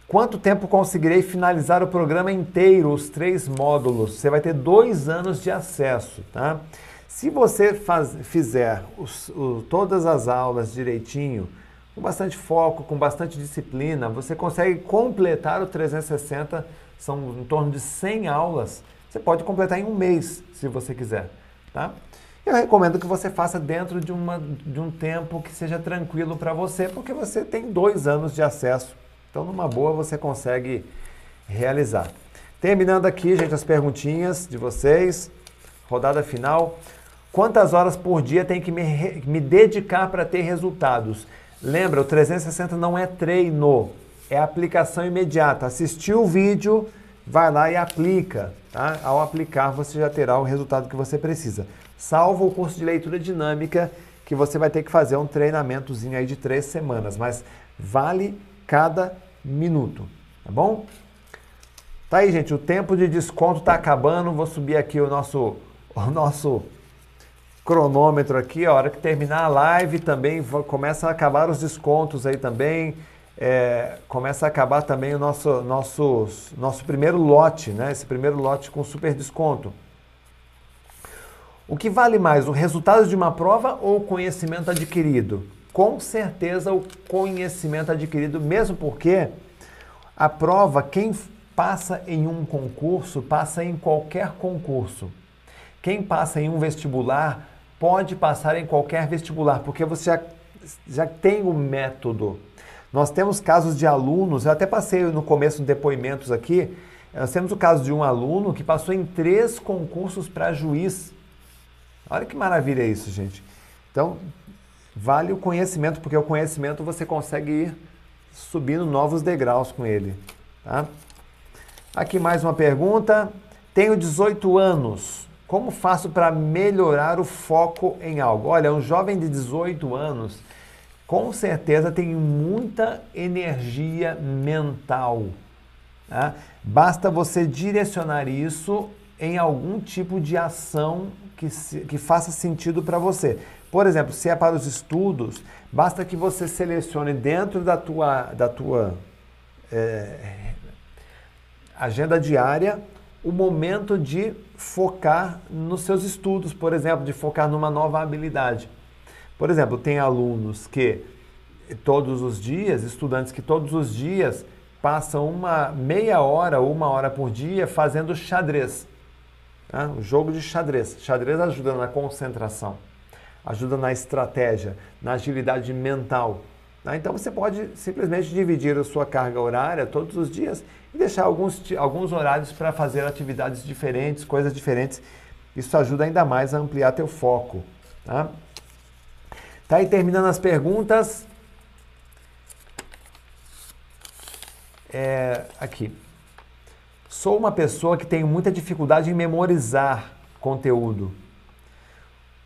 Quanto tempo conseguirei finalizar o programa inteiro, os três módulos? Você vai ter dois anos de acesso, tá? Se você faz, fizer os, o, todas as aulas direitinho, com bastante foco, com bastante disciplina, você consegue completar o 360, são em torno de 100 aulas. Você pode completar em um mês, se você quiser, tá? Eu recomendo que você faça dentro de, uma, de um tempo que seja tranquilo para você, porque você tem dois anos de acesso. Então, numa boa, você consegue realizar. Terminando aqui, gente, as perguntinhas de vocês. Rodada final. Quantas horas por dia tem que me, me dedicar para ter resultados? Lembra, o 360 não é treino, é aplicação imediata. Assistiu o vídeo, vai lá e aplica. Tá? Ao aplicar, você já terá o resultado que você precisa. Salvo o curso de leitura dinâmica, que você vai ter que fazer um treinamentozinho aí de três semanas, mas vale cada minuto, tá bom? Tá aí, gente, o tempo de desconto está acabando. Vou subir aqui o nosso, o nosso cronômetro aqui, a hora que terminar a live também começa a acabar os descontos aí também. É, começa a acabar também o nosso, nosso, nosso primeiro lote, né? Esse primeiro lote com super desconto. O que vale mais, o resultado de uma prova ou o conhecimento adquirido? Com certeza o conhecimento adquirido, mesmo porque a prova, quem passa em um concurso, passa em qualquer concurso. Quem passa em um vestibular pode passar em qualquer vestibular, porque você já, já tem o método. Nós temos casos de alunos, eu até passei no começo de depoimentos aqui, nós temos o caso de um aluno que passou em três concursos para juiz. Olha que maravilha isso, gente. Então, vale o conhecimento, porque o conhecimento você consegue ir subindo novos degraus com ele. Tá? Aqui mais uma pergunta. Tenho 18 anos. Como faço para melhorar o foco em algo? Olha, um jovem de 18 anos com certeza tem muita energia mental. Tá? Basta você direcionar isso em algum tipo de ação que, se, que faça sentido para você. Por exemplo, se é para os estudos, basta que você selecione dentro da tua, da tua é, agenda diária o momento de focar nos seus estudos, por exemplo, de focar numa nova habilidade. Por exemplo, tem alunos que todos os dias, estudantes que todos os dias passam uma meia hora ou uma hora por dia fazendo xadrez. O jogo de xadrez. Xadrez ajuda na concentração, ajuda na estratégia, na agilidade mental. Né? Então você pode simplesmente dividir a sua carga horária todos os dias e deixar alguns, alguns horários para fazer atividades diferentes, coisas diferentes. Isso ajuda ainda mais a ampliar teu foco. Tá? Tá aí terminando as perguntas. É, aqui. Sou uma pessoa que tem muita dificuldade em memorizar conteúdo.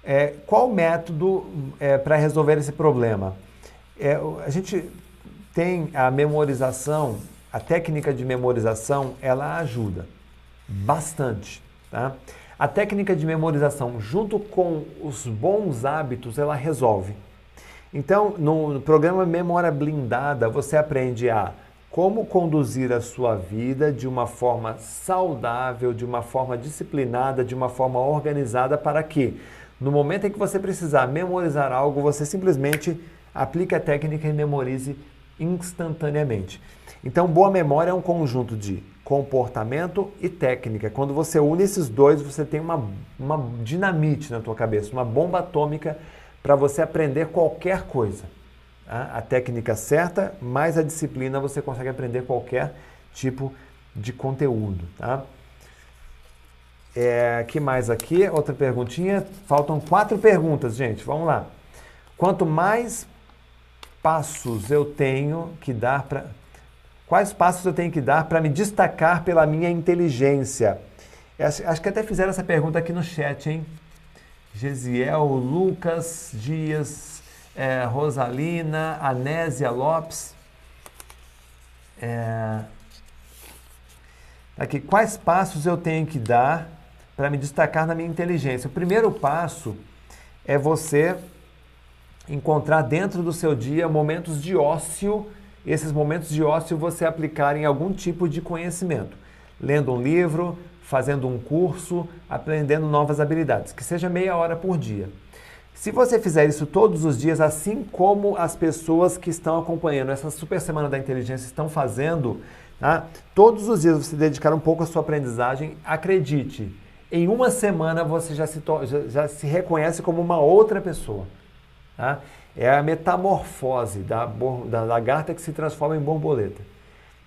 É, qual método é, para resolver esse problema? É, a gente tem a memorização, a técnica de memorização, ela ajuda bastante. Tá? A técnica de memorização, junto com os bons hábitos, ela resolve. Então, no, no programa Memória Blindada, você aprende a como conduzir a sua vida de uma forma saudável, de uma forma disciplinada, de uma forma organizada, para que no momento em que você precisar memorizar algo, você simplesmente aplique a técnica e memorize instantaneamente. Então, boa memória é um conjunto de comportamento e técnica. Quando você une esses dois, você tem uma, uma dinamite na tua cabeça, uma bomba atômica para você aprender qualquer coisa. A técnica certa, mais a disciplina, você consegue aprender qualquer tipo de conteúdo. Tá? É, que mais aqui? Outra perguntinha. Faltam quatro perguntas, gente. Vamos lá. Quanto mais passos eu tenho que dar para. Quais passos eu tenho que dar para me destacar pela minha inteligência? Acho que até fizeram essa pergunta aqui no chat, hein? Gesiel, Lucas Dias, é, Rosalina, Anésia Lopes. É, aqui, quais passos eu tenho que dar para me destacar na minha inteligência? O primeiro passo é você encontrar dentro do seu dia momentos de ócio, esses momentos de ócio você aplicar em algum tipo de conhecimento. Lendo um livro, fazendo um curso, aprendendo novas habilidades, que seja meia hora por dia. Se você fizer isso todos os dias, assim como as pessoas que estão acompanhando essa Super Semana da Inteligência estão fazendo, tá? todos os dias você dedicar um pouco à sua aprendizagem, acredite, em uma semana você já se, já, já se reconhece como uma outra pessoa. Tá? É a metamorfose da, da lagarta que se transforma em borboleta.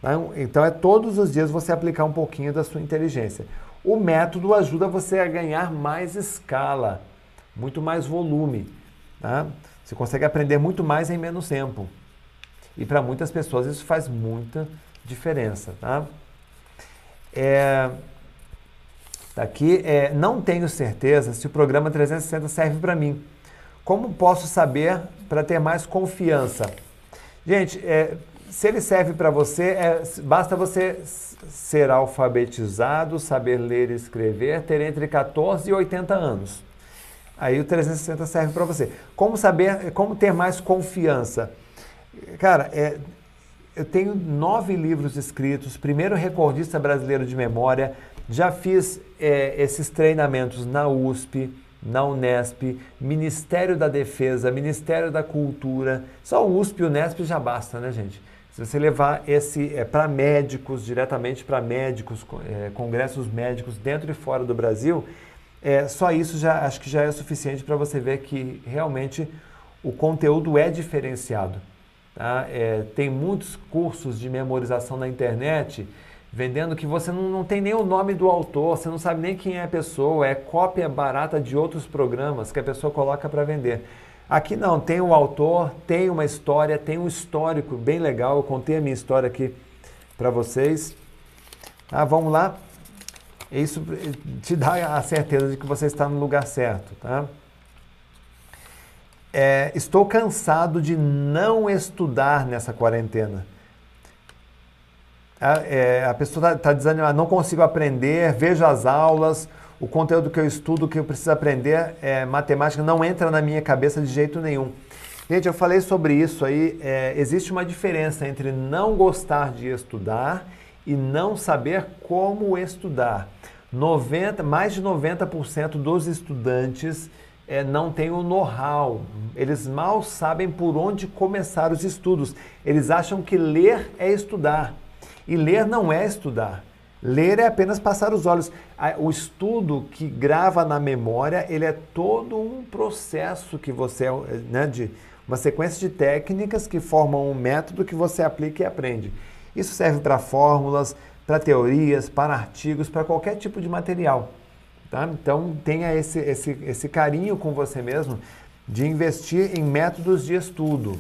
Tá? Então é todos os dias você aplicar um pouquinho da sua inteligência. O método ajuda você a ganhar mais escala muito mais volume. Tá? Você consegue aprender muito mais em menos tempo. E para muitas pessoas isso faz muita diferença. Tá? É, aqui, é, não tenho certeza se o programa 360 serve para mim. Como posso saber para ter mais confiança? Gente, é, se ele serve para você, é, basta você ser alfabetizado, saber ler e escrever, ter entre 14 e 80 anos. Aí o 360 serve para você. Como saber, como ter mais confiança? Cara, é, eu tenho nove livros escritos, primeiro recordista brasileiro de memória, já fiz é, esses treinamentos na USP, na Unesp, Ministério da Defesa, Ministério da Cultura. Só o USP e Unesp já basta, né, gente? Se você levar esse é, para médicos, diretamente para médicos, é, congressos médicos dentro e fora do Brasil, é, só isso já acho que já é suficiente para você ver que realmente o conteúdo é diferenciado. Tá? É, tem muitos cursos de memorização na internet vendendo que você não, não tem nem o nome do autor, você não sabe nem quem é a pessoa, é cópia barata de outros programas que a pessoa coloca para vender. Aqui não, tem o autor, tem uma história, tem um histórico bem legal. Eu contei a minha história aqui para vocês. Ah, vamos lá? Isso te dá a certeza de que você está no lugar certo, tá? É, estou cansado de não estudar nessa quarentena. É, a pessoa está tá desanimada, não consigo aprender, vejo as aulas, o conteúdo que eu estudo, que eu preciso aprender, é, matemática, não entra na minha cabeça de jeito nenhum. Gente, eu falei sobre isso aí. É, existe uma diferença entre não gostar de estudar e não saber como estudar. 90, mais de 90% dos estudantes é, não têm o know-how, eles mal sabem por onde começar os estudos. Eles acham que ler é estudar. E ler não é estudar. Ler é apenas passar os olhos. O estudo que grava na memória, ele é todo um processo que você, né, de uma sequência de técnicas que formam um método que você aplica e aprende. Isso serve para fórmulas, para teorias, para artigos, para qualquer tipo de material. Tá? Então tenha esse, esse, esse carinho com você mesmo de investir em métodos de estudo.